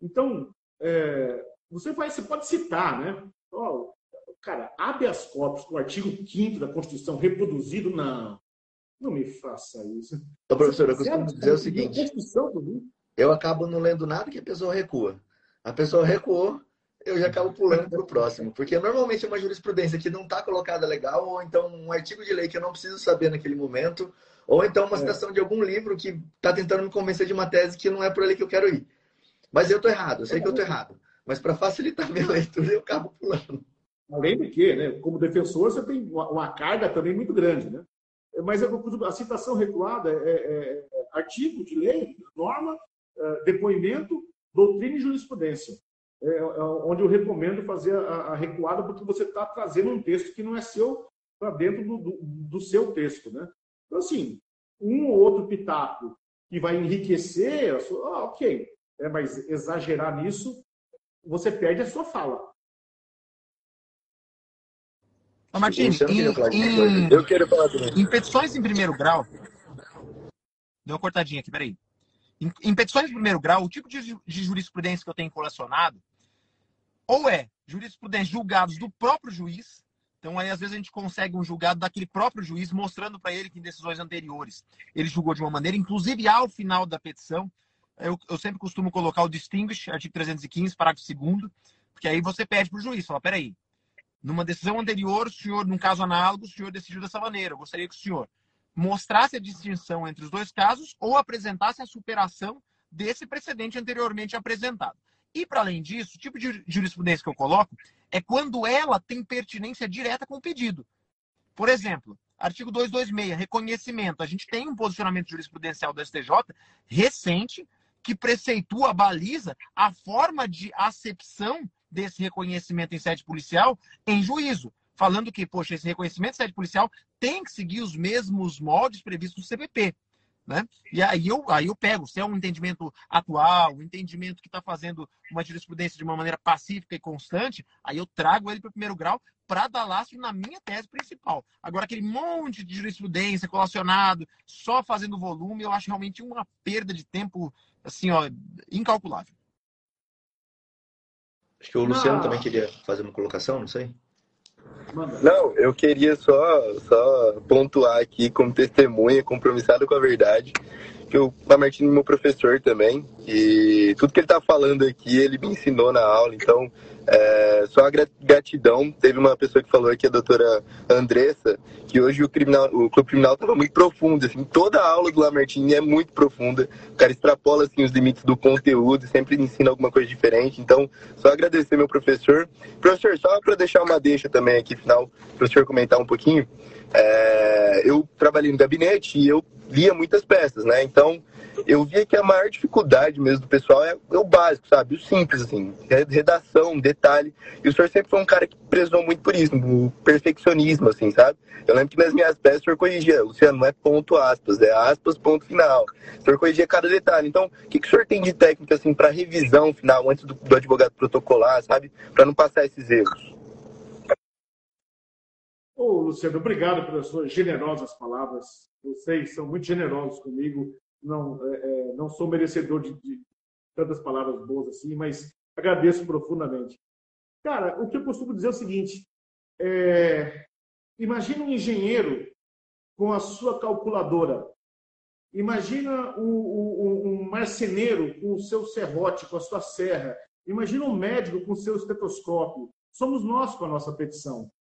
B: Então, é, você, vai, você pode citar, né? Oh, cara, habeas corpus com o artigo 5 da Constituição reproduzido, não. Não me faça isso.
A: Ô, professor, eu costumo dizer o seguinte: eu acabo não lendo nada que a pessoa recua. A pessoa recuou, eu já acabo pulando para o próximo. Porque normalmente é uma jurisprudência que não está colocada legal, ou então um artigo de lei que eu não preciso saber naquele momento, ou então uma é. citação de algum livro que está tentando me convencer de uma tese que não é por ali que eu quero ir. Mas eu estou errado, eu sei que eu estou errado. Mas para facilitar a minha leitura, eu acabo pulando.
B: Além de que, né, como defensor, você tem uma, carga também muito grande. Né? Mas a citação recuada é, é, é artigo de lei, norma, é, depoimento, doutrina e jurisprudência. É, é, onde eu recomendo fazer a, a recuada, porque você está trazendo um texto que não é seu para dentro do, do, do, seu texto. Né? Então, assim, um ou outro pitaco que vai enriquecer, sua, ah, ok, é, mas exagerar nisso, você perde a sua fala.
C: Ô, Martins, em, em, eu quero falar em petições em primeiro grau, Deu uma cortadinha aqui, peraí. Em, em petições de primeiro grau, o tipo de, de jurisprudência que eu tenho colecionado ou é jurisprudência julgados do próprio juiz, então aí às vezes a gente consegue um julgado daquele próprio juiz mostrando para ele que em decisões anteriores ele julgou de uma maneira, inclusive ao final da petição, eu, eu sempre costumo colocar o distinguish, artigo 315, parágrafo 2 porque aí você pede para o juiz, fala, peraí, numa decisão anterior, o senhor, num caso análogo, o senhor decidiu dessa maneira. Eu gostaria que o senhor mostrasse a distinção entre os dois casos ou apresentasse a superação desse precedente anteriormente apresentado. E, para além disso, o tipo de jurisprudência que eu coloco é quando ela tem pertinência direta com o pedido. Por exemplo, artigo 226, reconhecimento. A gente tem um posicionamento jurisprudencial do STJ recente que preceitua, baliza a forma de acepção desse reconhecimento em sede policial em juízo falando que, poxa, esse reconhecimento de sede policial tem que seguir os mesmos moldes previstos no CPP. Né? E aí eu, aí eu pego, se é um entendimento atual, um entendimento que está fazendo uma jurisprudência de uma maneira pacífica e constante, aí eu trago ele para o primeiro grau para dar lastro na minha tese principal. Agora, aquele monte de jurisprudência colacionado, só fazendo volume, eu acho realmente uma perda de tempo, assim, ó, incalculável.
A: Acho que o Luciano não. também queria fazer uma colocação, não sei.
D: Não, eu queria só, só pontuar aqui como testemunha, compromissado com a verdade, que o Lamartine é meu professor também, e tudo que ele está falando aqui, ele me ensinou na aula, então é, só a gratidão. Teve uma pessoa que falou aqui, a doutora Andressa, que hoje o, criminal, o clube criminal estava muito profundo. Assim, toda a aula do Lamartine é muito profunda. O cara extrapola assim, os limites do conteúdo, sempre ensina alguma coisa diferente. Então, só agradecer meu professor. Professor, só para deixar uma deixa também aqui, final, para o senhor comentar um pouquinho. É, eu trabalhei no gabinete e eu lia muitas peças, né? Então, eu via que a maior dificuldade mesmo do pessoal é, o básico, sabe? O simples, assim. Redação, detalhe. E o senhor sempre foi um cara que prezou muito por isso, o perfeccionismo, assim, sabe? Eu lembro que nas minhas peças o senhor corrigia, Luciano, não é ponto aspas, é aspas, ponto final. O senhor corrigia cada detalhe. Então, o que, que o senhor tem de técnica, assim, para revisão final, antes do, do advogado protocolar, sabe? Para não passar esses erros?
B: Ô, Luciano, obrigado pelas suas generosas palavras. Vocês são muito generosos comigo não, é, é, não sou merecedor de, de, tantas palavras boas assim, mas agradeço profundamente. Cara, o que eu costumo dizer é o seguinte: é, imagina um engenheiro com a sua calculadora. Imagina o, um marceneiro com o seu serrote, com a sua serra. Imagina um médico com o seu estetoscópio. Somos nós com a nossa petição.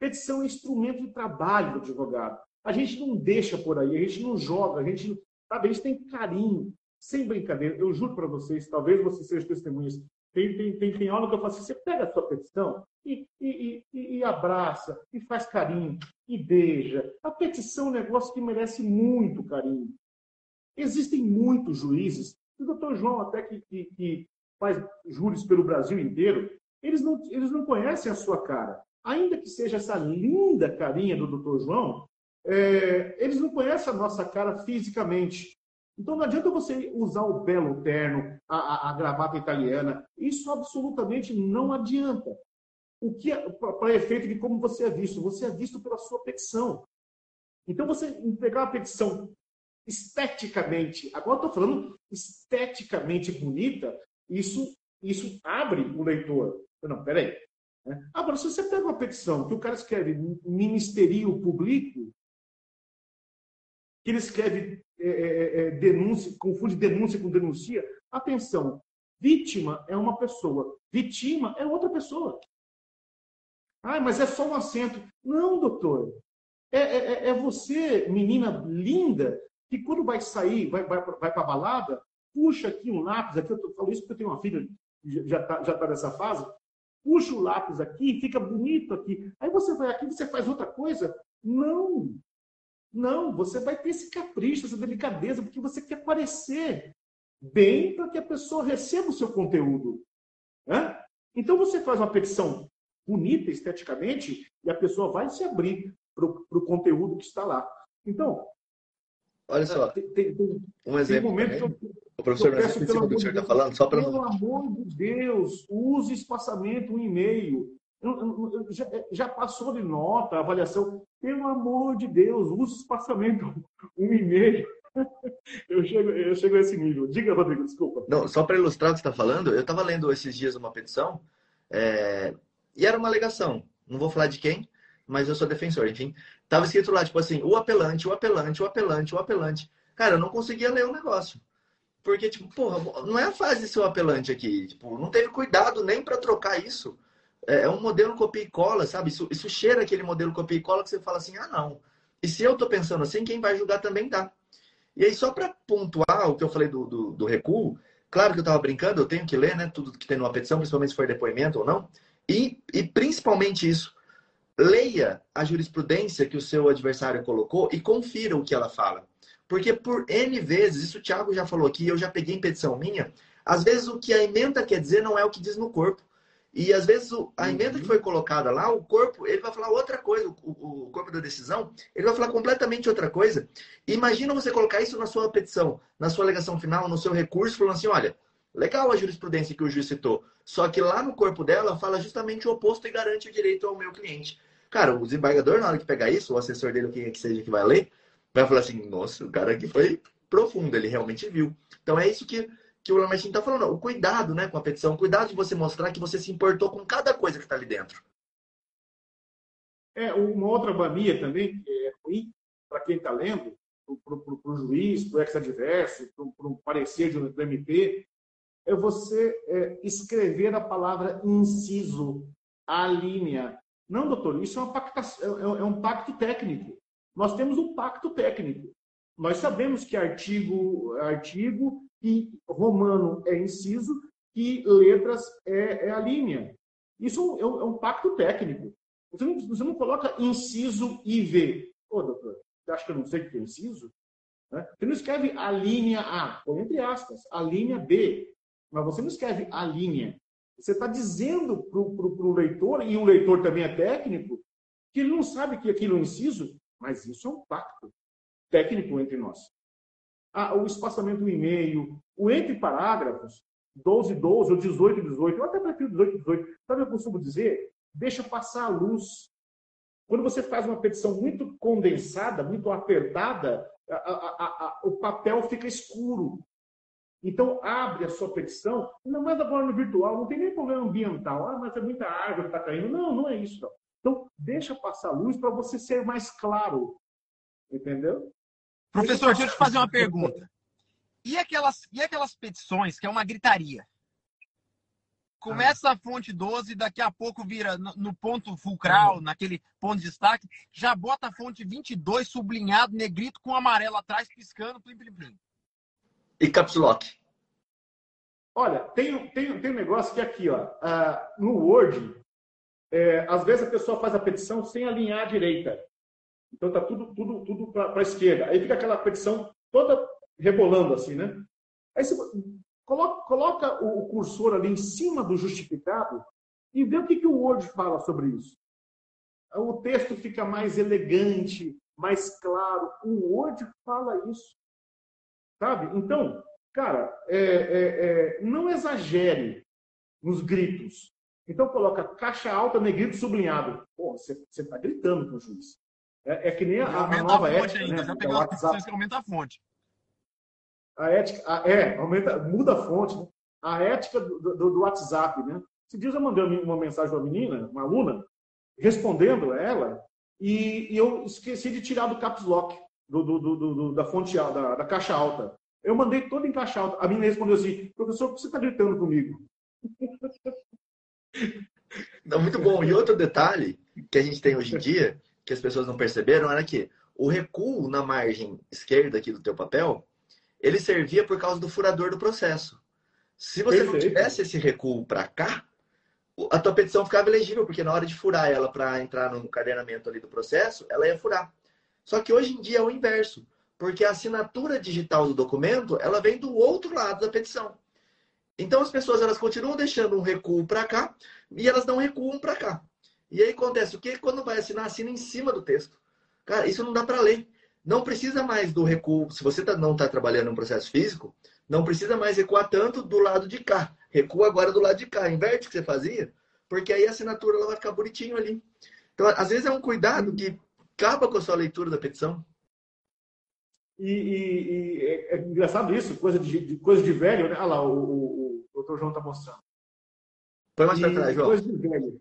B: Petição é instrumento de trabalho do advogado. A gente não deixa por aí, a gente não joga, a gente Sabe, eles têm carinho, sem brincadeira. Eu juro para vocês, talvez vocês sejam testemunhas. Tem, tem, tem, tem aula que eu faço assim, você pega a sua petição e, e, e, e, abraça, e faz carinho, e beija. A petição é um negócio que merece muito carinho. Existem muitos juízes, o doutor João até que, que, que faz júris pelo Brasil inteiro, eles não, eles não conhecem a sua cara. Ainda que seja essa linda carinha do doutor João, é, eles não conhecem a nossa cara fisicamente. Então não adianta você usar o belo terno, a, a, a gravata italiana. Isso absolutamente não adianta. O que é, para efeito de como você é visto? Você é visto pela sua petição. Então você entregar uma petição esteticamente, agora estou falando esteticamente bonita, isso, isso abre o leitor. Não, peraí. Né? Agora, se você pega uma petição que o cara escreve ministerio público, que ele escreve é, é, é, é, denúncia, confunde denúncia com denuncia. Atenção, vítima é uma pessoa, vítima é outra pessoa. Ah, mas é só um acento. Não, doutor. É, é, é você, menina linda, que quando vai sair, vai, vai, vai para balada, puxa aqui um lápis, aqui eu falo isso porque eu tenho uma filha já está já tá nessa fase, puxa o lápis aqui, fica bonito aqui. Aí você vai aqui, você faz outra coisa. Não, não, você vai ter esse capricho, essa delicadeza, porque você quer parecer bem para que a pessoa receba o seu conteúdo. Né? Então você faz uma petição bonita esteticamente e a pessoa vai se abrir para o conteúdo que está lá. Então,
A: olha só, tem, tem, tem, um exemplo. Tem eu, o professor, eu peço, pelo que o senhor está falando, só para.
B: Pelo amor de Deus, use espaçamento um e-mail. Já, já, passou de nota, avaliação. Pelo amor de Deus, use espaçamento um e-mail. eu, chego, eu chego a esse nível. Diga, Rodrigo, desculpa.
A: Não, só para ilustrar o que você está falando, eu estava lendo esses dias uma petição é, e era uma alegação. Não vou falar de quem, mas eu sou defensor, enfim. Tava escrito lá, tipo assim, o apelante, o apelante, o apelante, o apelante. Cara, eu não conseguia ler o negócio. Porque, tipo, porra, não é a fase o apelante aqui. Tipo, não teve cuidado nem para trocar isso. É, é um modelo copia e cola, sabe? Isso, isso cheira aquele modelo copia e cola que você fala assim, ah, não. E se eu tô pensando assim, quem vai julgar também tá. E aí, só para pontuar o que eu falei do, do, do, recuo, claro que eu tava brincando, eu tenho que ler, né? Tudo que tem numa petição, principalmente se for depoimento ou não. E, e principalmente isso, leia a jurisprudência que o seu adversário colocou e confira o que ela fala. Porque por N vezes, isso o Thiago já falou aqui, eu já peguei em petição minha, às vezes o que a emenda quer dizer não é o que diz no corpo. E às vezes a emenda que foi colocada lá, o corpo, ele vai falar outra coisa, o, o, corpo da decisão, ele vai falar completamente outra coisa. Imagina você colocar isso na sua petição, na sua alegação final, no seu recurso, falando assim: olha, legal a jurisprudência que o juiz citou, só que lá no corpo dela fala justamente o oposto e garante o direito ao meu cliente. Cara, o desembargador, na hora que pegar isso, o assessor dele, quem é que seja que vai ler, vai falar assim: nossa, o cara aqui foi profundo, ele realmente viu. Então é isso que que o Lamartine está falando. O cuidado né, com a petição, o cuidado de você mostrar que você se importou com cada coisa que está ali dentro.
B: É, uma outra mania também, que é ruim para quem está lendo, para o juiz, para o ex-adverso, para o parecer do MP, é você é, escrever a palavra inciso, a linha. Não, doutor, isso é, uma pactação, é, é um pacto técnico. Nós temos um pacto técnico. Nós sabemos que artigo, artigo e romano é inciso e letras é, é a linha. Isso é um, é um pacto técnico. Você não, você não, coloca inciso IV. Ô, doutor, você acha que eu não sei o que é inciso? Né? Você não escreve a linha A, põe entre aspas, a linha B. Mas você não escreve a linha. Você está dizendo para o leitor, e o leitor também é técnico, que ele não sabe que aquilo é um inciso, mas isso é um pacto técnico entre nós a, o espaçamento do e-mail, o entre parágrafos, 12, 12 ou 18, 18, eu até prefiro 18, 18. Sabe o que eu costumo dizer? Deixa passar a luz. Quando você faz uma petição muito condensada, muito apertada, a, a, o papel fica escuro. Então, abre a sua petição, não manda agora no virtual, não tem nem problema ambiental. Ah, mas é muita árvore que está caindo. Não, não é isso. Não. Então, deixa passar a luz para você ser mais claro. Entendeu?
C: Professor, deixa eu te fazer uma pergunta. E aquelas, e aquelas petições que é uma gritaria? Começa a fonte 12, daqui a pouco vira no ponto fulcral, naquele ponto de destaque, já bota a fonte 22 sublinhado, negrito, com amarelo atrás, piscando, plim, plim, plim.
A: E caps lock.
B: Olha, tem, tem, tem um negócio que é aqui, ó, uh, no Word, é, às vezes a pessoa faz a petição sem alinhar à direita. Então está tudo, tudo, tudo para a esquerda. Aí fica aquela petição toda rebolando assim, né? Aí você coloca, coloca o cursor ali em cima do justificado e vê o que, que o Word fala sobre isso. O texto fica mais elegante, mais claro. O Word fala isso. Sabe? Então, cara, é, é, é, não exagere nos gritos. Então coloca caixa alta, negrito sublinhado. Pô, você está gritando com o juiz. É, é que nem a, a nova a ética. Ainda, né? Já pegou
C: as que aumenta a fonte.
B: A ética, a, é, aumenta, muda a fonte. Né? A ética do, do, do, WhatsApp, né? Esses dias eu mandei uma mensagem para uma menina, uma aluna, respondendo ela, e, e, eu esqueci de tirar do caps lock, do, do da fonte da, da caixa alta. Eu mandei todo em caixa alta. A menina respondeu assim, professor, por que você está gritando comigo?
A: Não, muito bom. E outro detalhe que a gente tem hoje em dia que as pessoas não perceberam era que o recuo na margem esquerda aqui do teu papel, ele servia por causa do furador do processo. Se você Perfeito. não tivesse esse recuo para cá, a tua petição ficava elegível, porque na hora de furar ela para entrar no cadernamento ali do processo, ela ia furar. Só que hoje em dia é o inverso, porque a assinatura digital do documento, ela vem do outro lado da petição. Então as pessoas elas continuam deixando um recuo para cá e elas não recuam para cá. E aí acontece o que? Quando vai assinar, assina em cima do texto. Cara, isso não dá para ler. Não precisa mais do recuo. Se você tá, não está trabalhando um processo físico, não precisa mais recuar tanto do lado de cá. Recua agora do lado de cá. Inverte o que você fazia, porque aí a assinatura ela vai ficar bonitinho ali. Então, às vezes é um cuidado que acaba com a sua leitura da petição.
B: E, e, e é, é, engraçado isso, coisa de, de, coisa de velho, né? Olha lá, o, o, o doutor João está mostrando.
A: Põe mais para trás, João. Coisa de velho.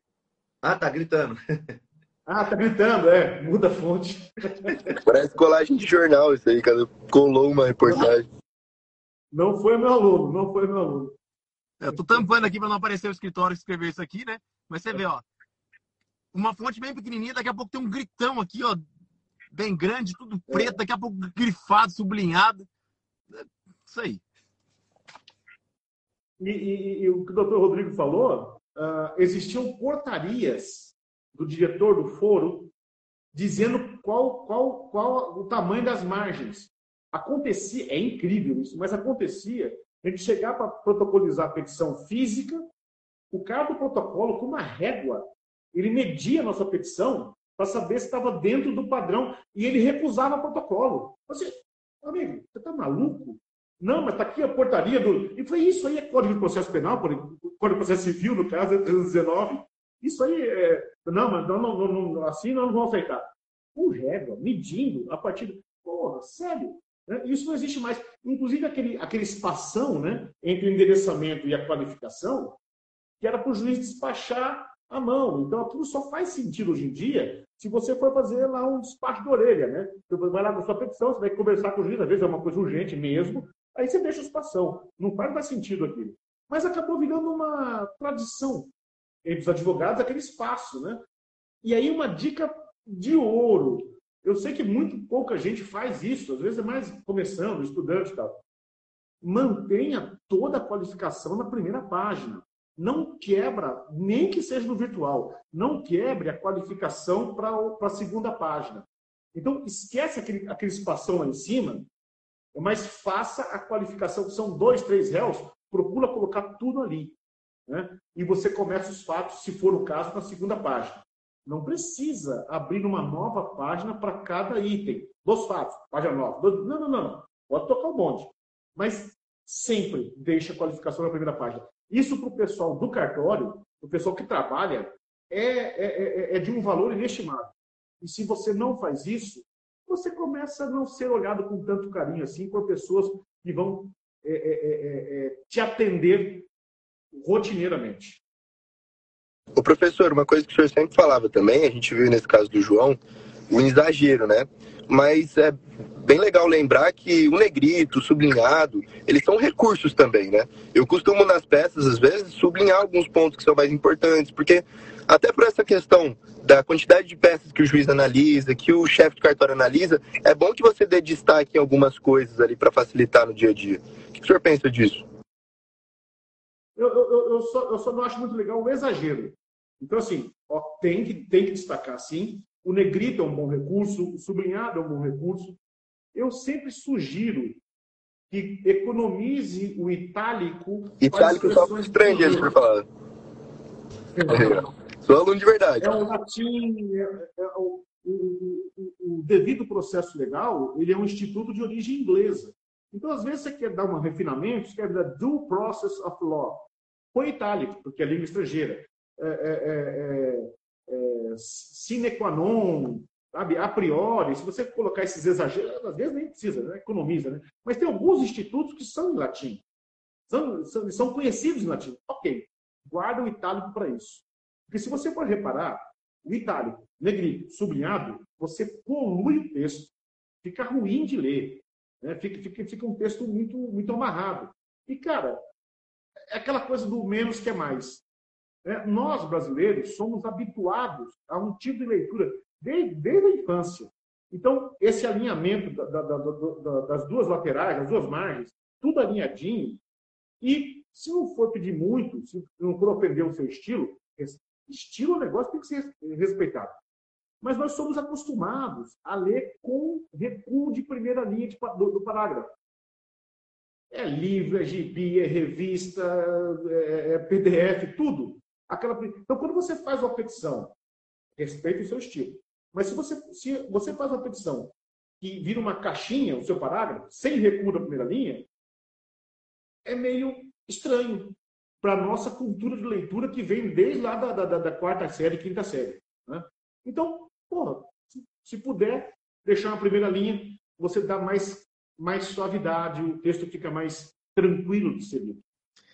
A: Ah, tá gritando.
B: Ah, tá gritando, é. Muda a fonte.
D: Parece colagem de jornal isso aí, cara. Colou uma reportagem.
B: Não foi meu aluno, não foi meu aluno.
C: Eu tô tampando aqui para não aparecer o escritório escrever isso aqui, né? Mas você vê, ó. Uma fonte bem pequenininha, daqui a pouco tem um gritão aqui, ó. Bem grande, tudo preto, daqui a pouco grifado, sublinhado. Isso aí.
B: E, e, e o que o doutor Rodrigo falou, uh, existiam portarias do diretor do foro dizendo qual, qual, qual o tamanho das margens. Acontecia, é incrível isso, mas acontecia a gente chegar para protocolizar a petição física, o cara do protocolo, com uma régua, ele media a nossa petição para saber se estava dentro do padrão e ele recusava o protocolo. Você, amigo, você está maluco? Não, mas está aqui a portaria do. E foi isso aí, é Código de Processo Penal, Código de Processo Civil, no caso, é 319. Isso aí é. Não, mas não, não, não, assim não vamos aceitar. Com régua, medindo a partir. Porra, sério? Né? Isso não existe mais. Inclusive, aquele, aquele espação né, entre o endereçamento e a qualificação, que era para o juiz despachar a mão. Então, aquilo só faz sentido hoje em dia se você for fazer lá um despacho de orelha. Né? Você vai lá com sua petição, você vai conversar com o juiz, às vezes é uma coisa urgente mesmo, aí você deixa a espação. Não faz mais sentido aquilo. Mas acabou virando uma tradição entre os advogados, aquele espaço. Né? E aí, uma dica de ouro eu sei que muito pouca gente faz isso, às vezes é mais começando, estudante e tal. Mantenha toda a qualificação na primeira página. Não quebra, nem que seja no virtual, não quebre a qualificação para a segunda página. Então, esquece aquele, aquele espação lá em cima, mas faça a qualificação, que são dois, três réus, procura colocar tudo ali. Né? E você começa os fatos, se for o caso, na segunda página. Não precisa abrir uma nova página para cada item dos fatos. Página nova. Não, não, não. Pode tocar o bonde. Mas sempre deixa a qualificação na primeira página. Isso para o pessoal do cartório, o pessoal que trabalha, é, é, é, é de um valor inestimável. E se você não faz isso, você começa a não ser olhado com tanto carinho assim por pessoas que vão é, é, é, é te atender rotineiramente.
D: O professor, uma coisa que o senhor sempre falava também, a gente viu nesse caso do João, o exagero, né? Mas é bem legal lembrar que o negrito, o sublinhado, eles são recursos também, né? Eu costumo nas peças, às vezes, sublinhar alguns pontos que são mais importantes, porque até por essa questão da quantidade de peças que o juiz analisa, que o chefe de cartório analisa, é bom que você dê destaque em algumas coisas ali para facilitar no dia a dia. O que o senhor pensa disso?
B: Eu, eu, eu, só, eu só não acho muito legal o exagero. Então, assim, ó, tem, que, tem que destacar, sim. O negrito é um bom recurso, o sublinhado é um bom recurso. Eu sempre sugiro que economize o itálico.
D: Itálico só para estrangeiro, para falar. Sou aluno de verdade.
B: É o latim, é, é, o, o, o, devido processo legal, ele é um instituto de origem inglesa. Então, às vezes, você quer dar um refinamento, você quer dar due process of law. Põe itálico, porque é língua estrangeira. É é, é, é, sine qua non, sabe, a priori, se você colocar esses exageros, às vezes nem precisa, né? economiza, né? Mas tem alguns institutos que são em latim, são, são, são conhecidos em latim. Ok, guarda o itálico para isso. Porque se você for reparar, o itálico, negrito, sublinhado, você polui o texto, fica ruim de ler, né? fica, fica, fica um texto muito, muito amarrado. E, cara, é aquela coisa do menos que é mais. É, nós, brasileiros, somos habituados a um tipo de leitura desde, desde a infância. Então, esse alinhamento da, da, da, das duas laterais, das duas margens, tudo alinhadinho. E se não for pedir muito, se não for ofender o seu estilo, estilo um negócio tem que ser respeitado. Mas nós somos acostumados a ler com recuo de primeira linha de, do, do parágrafo. É livro, é gibi, é revista, é, é PDF, tudo. Aquela... Então, quando você faz uma petição, respeite o seu estilo. Mas se você, se você faz uma petição que vira uma caixinha, o seu parágrafo, sem recuo da primeira linha, é meio estranho para a nossa cultura de leitura que vem desde lá da, da, da quarta série, quinta série. Né? Então, porra, se, se puder deixar uma primeira linha, você dá mais mais suavidade, o texto fica mais tranquilo de ser lido.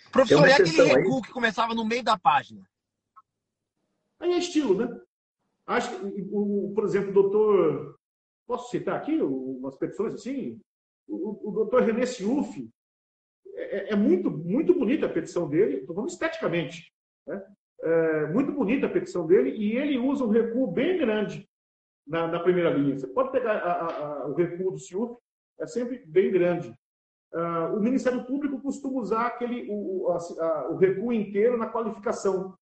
C: Professor, é aquele recuo que começava no meio da página.
B: Aí é estilo, né? Acho que, o, por exemplo, o doutor. Posso citar aqui umas petições assim? O, o doutor René Siuf, é, é, muito, muito bonita a petição dele, estou falando esteticamente. Né? É muito bonita a petição dele e ele usa um recuo bem grande na, na primeira linha. Você pode pegar a, a, a, o recuo do Siuf, é sempre bem grande. Uh, o Ministério Público costuma usar aquele, o, o recuo inteiro na qualificação.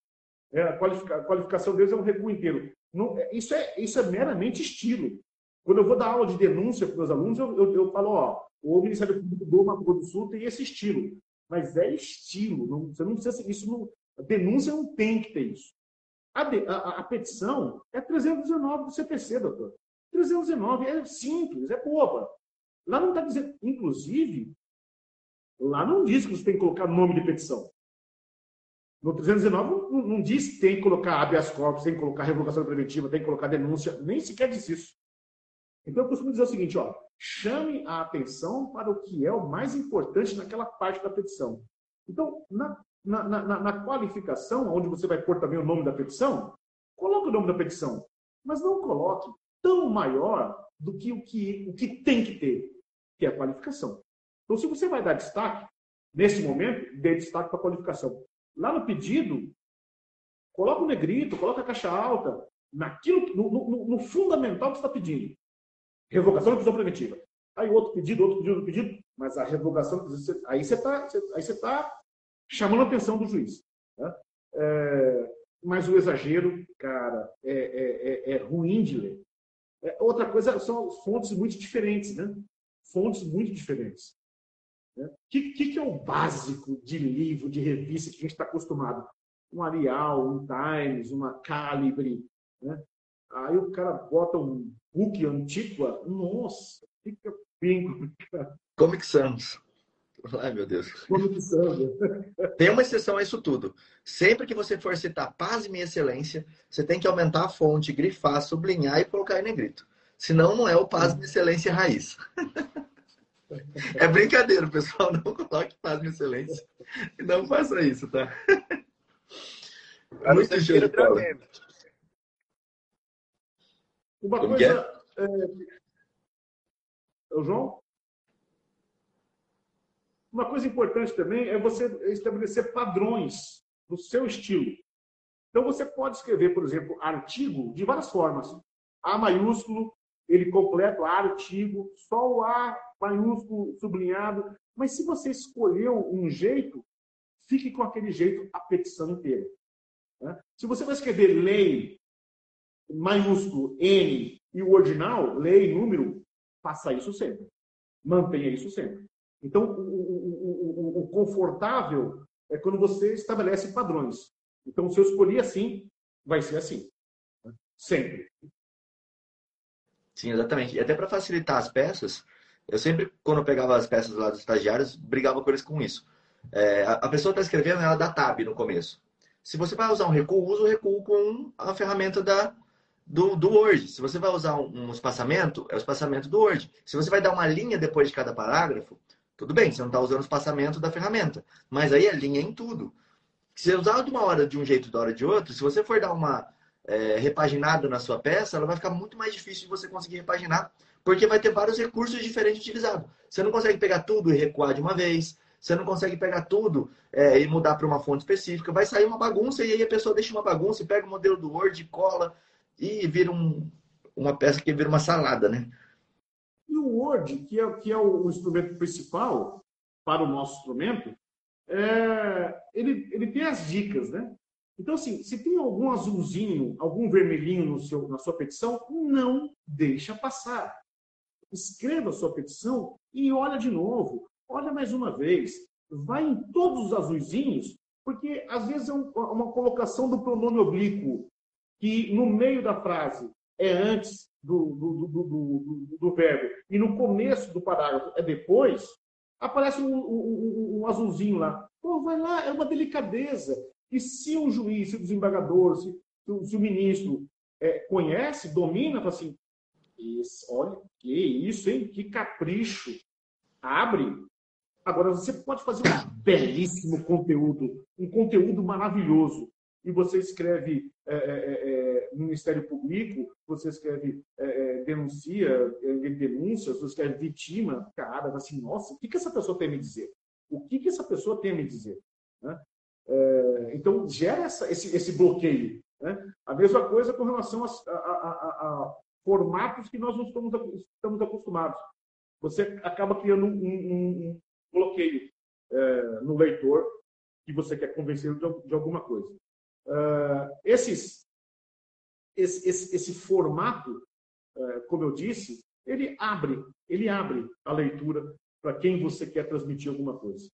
B: É, a, qualifica, a, qualificação deles é um recuo inteiro. É, isso, é, isso é meramente estilo. Quando eu vou dar aula de denúncia para os meus alunos, eu, eu, eu, falo, ó, o Ministério Público do Mato Grosso do Sul tem esse estilo. Mas é estilo. Não, você não precisa. Isso não, a denúncia não tem que ter isso. A, de, a, a, petição é 319 do CPC, doutor. 319 é simples, é boba. Lá não está dizendo, inclusive, lá não diz que você tem que colocar nome de petição. No 319 não, não diz que tem que colocar habeas corpus, tem que colocar revogação preventiva, tem que colocar denúncia, nem sequer diz isso. Então eu costumo dizer o seguinte, ó, chame a atenção para o que é o mais importante naquela parte da petição. Então, na, na, na, na qualificação, onde você vai pôr também o nome da petição, coloque o nome da petição, mas não coloque tão maior do que o que, o que tem que ter, que é a qualificação. Então, se você vai dar destaque, nesse momento, dê destaque para a qualificação. Lá no pedido, coloca o negrito, coloca a caixa alta, naquilo, no, no, no fundamental que você está pedindo. Revogação da prisão preventiva. Aí outro pedido, outro pedido, outro pedido, mas a revogação, aí você está aí você tá chamando a atenção do juiz. Né? É, mas o exagero, cara, é, é, é, é ruim de ler. É, outra coisa são fontes muito diferentes, né? Fontes muito diferentes. O né? que, que, que, é o básico de livro, de revista que a gente está acostumado? Um Arial, um Times, uma Calibre. Né? Aí o cara bota um book Antiqua, nossa, fica bem
A: complicado. Comic Sans. Ai, meu Deus. Comic Sans. Tem uma exceção a isso tudo. Sempre que você for citar paz e minha excelência, você tem que aumentar a fonte, grifar, sublinhar e colocar em negrito. Senão não é o paz e minha excelência raiz. É brincadeira, pessoal. Não coloque paz e excelência. Não faça isso, tá?
B: Muito show de bola. Uma Como coisa. É? É... O João? Uma coisa importante também é você estabelecer padrões do seu estilo. Então, você pode escrever, por exemplo, artigo de várias formas. A maiúsculo, ele completa artigo, só o A maiúsculo sublinhado. Mas se você escolheu um jeito, fique com aquele jeito a petição inteira. Né? Se você vai escrever lei maiúsculo N e o ordinal, lei, número, faça isso sempre. Mantenha isso sempre. Então, o, o, o, o confortável é quando você estabelece padrões. Então, se eu escolhi assim, vai ser assim. Sempre.
A: Sim, exatamente. E até para facilitar as peças, eu sempre, quando eu pegava as peças lá dos estagiários, brigava com eles com isso. É, a pessoa está escrevendo, ela dá tab no começo. Se você vai usar um recuo, usa o recuo com a ferramenta da, do, do Word. Se você vai usar um, um espaçamento, é o espaçamento do Word. Se você vai dar uma linha depois de cada parágrafo, tudo bem, você não está usando o espaçamento da ferramenta. Mas aí a linha é em tudo. Se você usar de uma hora de um jeito da hora de outro, se você for dar uma é, repaginada na sua peça, ela vai ficar muito mais difícil de você conseguir repaginar, porque vai ter vários recursos diferentes utilizados. Você não consegue pegar tudo e recuar de uma vez. Você não consegue pegar tudo é, e mudar para uma fonte específica. Vai sair uma bagunça e aí a pessoa deixa uma bagunça e pega o modelo do Word, cola e vira um, uma peça que vira uma salada, né?
B: E o Word, que é, que é o instrumento principal para o nosso instrumento, é, ele, ele tem as dicas, né? Então, assim, se tem algum azulzinho, algum vermelhinho no seu, na sua petição, não deixa passar. Escreva a sua petição e olha de novo. Olha mais uma vez. Vai em todos os azulzinhos, porque às vezes é um, uma colocação do pronome oblíquo que no meio da frase é antes do, do, do, do, verbo e no começo do parágrafo é depois, aparece um, um, um, azulzinho lá. Pô, vai lá, é uma delicadeza. E se o juiz, se o desembargador, se, se o ministro é, conhece, domina, fala assim, olha, que isso, hein? Que capricho. abre. Agora, você pode fazer um belíssimo conteúdo, um conteúdo maravilhoso, e você escreve é, é, é, no Ministério Público, você escreve é, denuncia, denúncia, você escreve vitima, cara, assim, nossa, o que, que essa pessoa tem a me dizer? O que, que essa pessoa tem a me dizer? Né? então, gera essa, esse, esse bloqueio. Né? A mesma coisa com relação a, a, a, a formatos que nós não estamos, estamos acostumados. Você acaba criando um, um, um bloqueio no leitor que você quer convencer de, de alguma coisa. Uh, esses, esse, esse, esse formato, uh, como eu disse, ele abre, ele abre a leitura para quem você quer transmitir alguma coisa.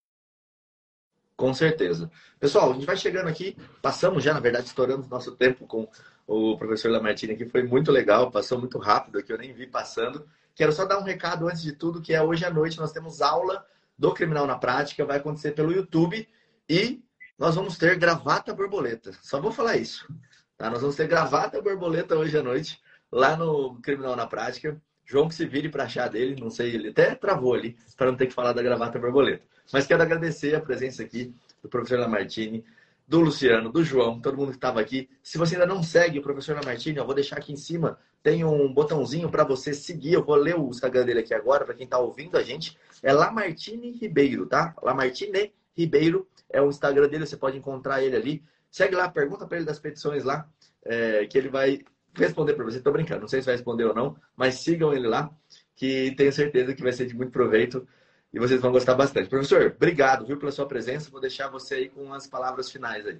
A: Com certeza. Pessoal, a gente vai chegando aqui, passamos já, na verdade, estouramos nosso tempo com o professor Lamartine aqui, foi muito legal, passou muito rápido aqui, eu nem vi passando. Quero só dar um recado antes de tudo, que é hoje à noite nós temos aula do Criminal na Prática, vai acontecer pelo YouTube e nós vamos ter gravata borboleta. Só vou falar isso. Tá? Nós vamos ter gravata borboleta hoje à noite, lá no Criminal na Prática. João que se vire para achar dele, não sei, ele até travou ali, para não ter que falar da gravata borboleta. Mas quero agradecer a presença aqui do professor Lamartine, do Luciano, do João, todo mundo que estava aqui. Se você ainda não segue o professor Lamartine, eu vou deixar aqui em cima, tem um botãozinho para você seguir. Eu vou ler o Instagram dele aqui agora, para quem está ouvindo a gente. É Lamartine Ribeiro, tá? Lamartine Ribeiro é o Instagram dele, você pode encontrar ele ali. Segue lá, pergunta para ele das petições lá, é, que ele vai responder para você. Estou brincando, não sei se vai responder ou não, mas sigam ele lá, que tenho certeza que vai ser de muito proveito e vocês vão gostar bastante. Professor, obrigado, viu, pela sua presença. Vou deixar você aí com as palavras finais aí.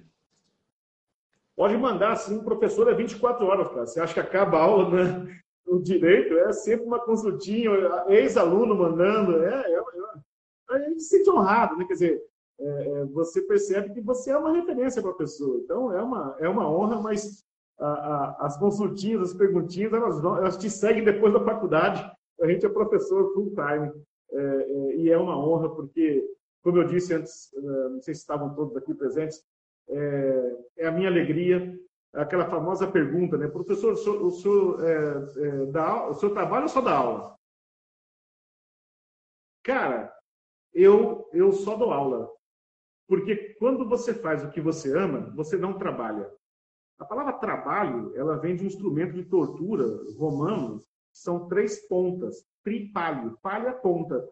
B: Pode mandar, sim, professor é 24 horas, cara. Você acha que acaba a aula, né? O direito é sempre uma consultinha, ex-aluno mandando. É, é, é, a gente se sente honrado, né? Quer dizer, é, é, você percebe que você é uma referência para a pessoa. Então, é uma, é uma honra, mas a, a, as consultinhas, as perguntinhas, elas, elas te seguem depois da faculdade. A gente é professor full time. É, é, e é uma honra, porque, como eu disse antes, é, não sei se estavam todos aqui presentes, é, é a minha alegria aquela famosa pergunta, né? Professor, o senhor, o senhor, é, dá, o senhor trabalha ou só dá aula? Cara, eu, eu só dou aula. Porque quando você faz o que você ama, você não trabalha. A palavra trabalho, ela vem de um instrumento de tortura romano, são três pontas. Tripalho, palha é ponta.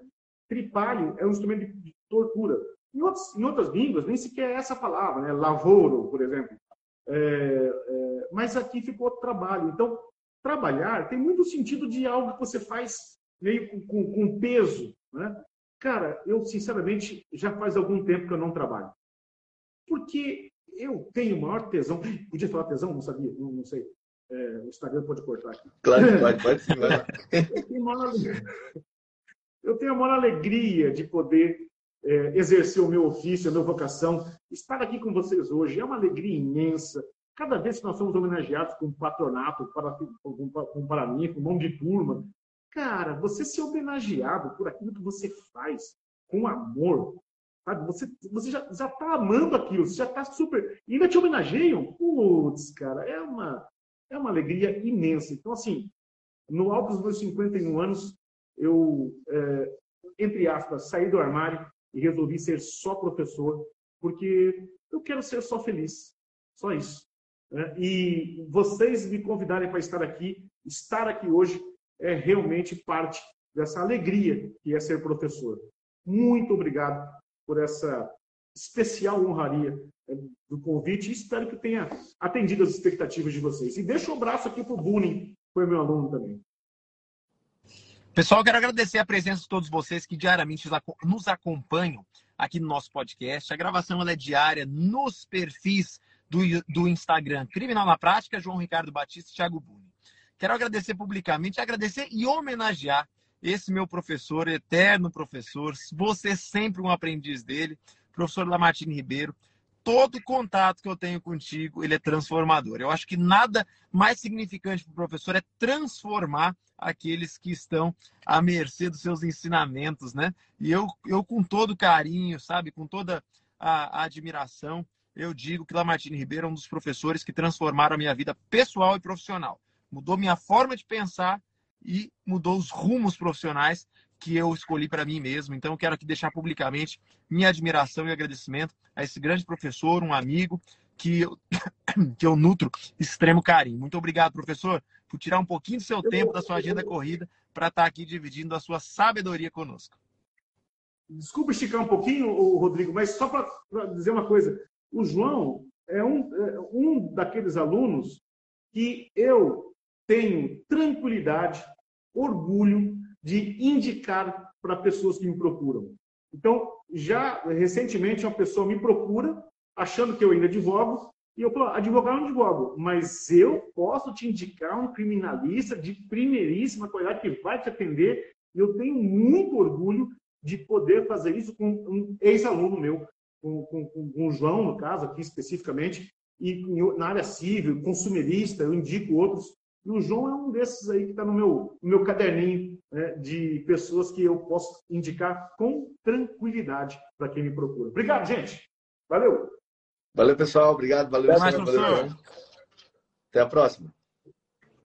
B: Tripalho é um instrumento de tortura. Em, outros, em outras línguas, nem sequer é essa palavra, né? Lavoro, por exemplo. É, é, mas aqui ficou trabalho. Então, trabalhar tem muito sentido de algo que você faz meio com, com, com peso. Né? Cara, eu sinceramente já faz algum tempo que eu não trabalho. Porque eu tenho o maior tesão. Podia falar tesão? Não sabia, não, não sei. É, o Instagram pode cortar aqui.
A: Claro pode, pode sim, vai
B: eu, tenho maior, eu tenho a maior alegria de poder é, exercer o meu ofício, a minha vocação. Estar aqui com vocês hoje é uma alegria imensa. Cada vez que nós somos homenageados com patronato, para, com, com com mão de turma, Cara, você ser homenageado por aquilo que você faz com amor, sabe? Você, você já, já tá amando aquilo, você já tá super. E ainda te homenageiam? Putz, cara, é uma, é uma alegria imensa. Então, assim, no alto dos meus 51 anos, eu, é, entre aspas, saí do armário e resolvi ser só professor, porque eu quero ser só feliz. Só isso. Né? E vocês me convidarem para estar aqui, estar aqui hoje, é realmente parte dessa alegria que é ser professor. Muito obrigado por essa especial honraria é, do convite e espero que tenha atendido as expectativas de vocês. E deixo um abraço aqui para o Bunin, foi meu aluno também.
C: Pessoal, quero agradecer a presença de todos vocês que diariamente nos acompanham aqui no nosso podcast. A gravação é diária nos perfis do, do Instagram Criminal na Prática, João Ricardo Batista e Thiago Buni. Quero agradecer publicamente, agradecer e homenagear esse meu professor, eterno professor, você sempre um aprendiz dele, professor Lamartine Ribeiro. Todo contato que eu tenho contigo, ele é transformador. Eu acho que nada mais significante para o professor é transformar aqueles que estão à mercê dos seus ensinamentos, né? E eu, eu com todo carinho, sabe, com toda a, a admiração, eu digo que Lamartine Ribeiro é um dos professores que transformaram a minha vida pessoal e profissional mudou minha forma de pensar e mudou os rumos profissionais que eu escolhi para mim mesmo. Então, eu quero aqui deixar publicamente minha admiração e agradecimento a esse grande professor, um amigo, que eu, que eu nutro extremo carinho. Muito obrigado, professor, por tirar um pouquinho do seu tempo, da sua agenda corrida, para estar tá aqui dividindo a sua sabedoria conosco.
B: Desculpa esticar um pouquinho, Rodrigo, mas só para dizer uma coisa. O João é um, é um daqueles alunos que eu tenho tranquilidade, orgulho de indicar para pessoas que me procuram. Então, já recentemente uma pessoa me procura, achando que eu ainda advogo, e eu falo, advogar não advogo, mas eu posso te indicar um criminalista de primeiríssima qualidade que vai te atender, e eu tenho muito orgulho de poder fazer isso com um ex-aluno meu, com, com, com, o João, no caso, aqui especificamente, e na área civil, consumerista, eu indico outros. E o João é um desses aí que está no meu, no meu caderninho né, de pessoas que eu posso indicar com tranquilidade para quem me procura. Obrigado, gente. Valeu.
A: Valeu, pessoal. Obrigado. Valeu,
C: Até mais, valeu.
A: Até a próxima.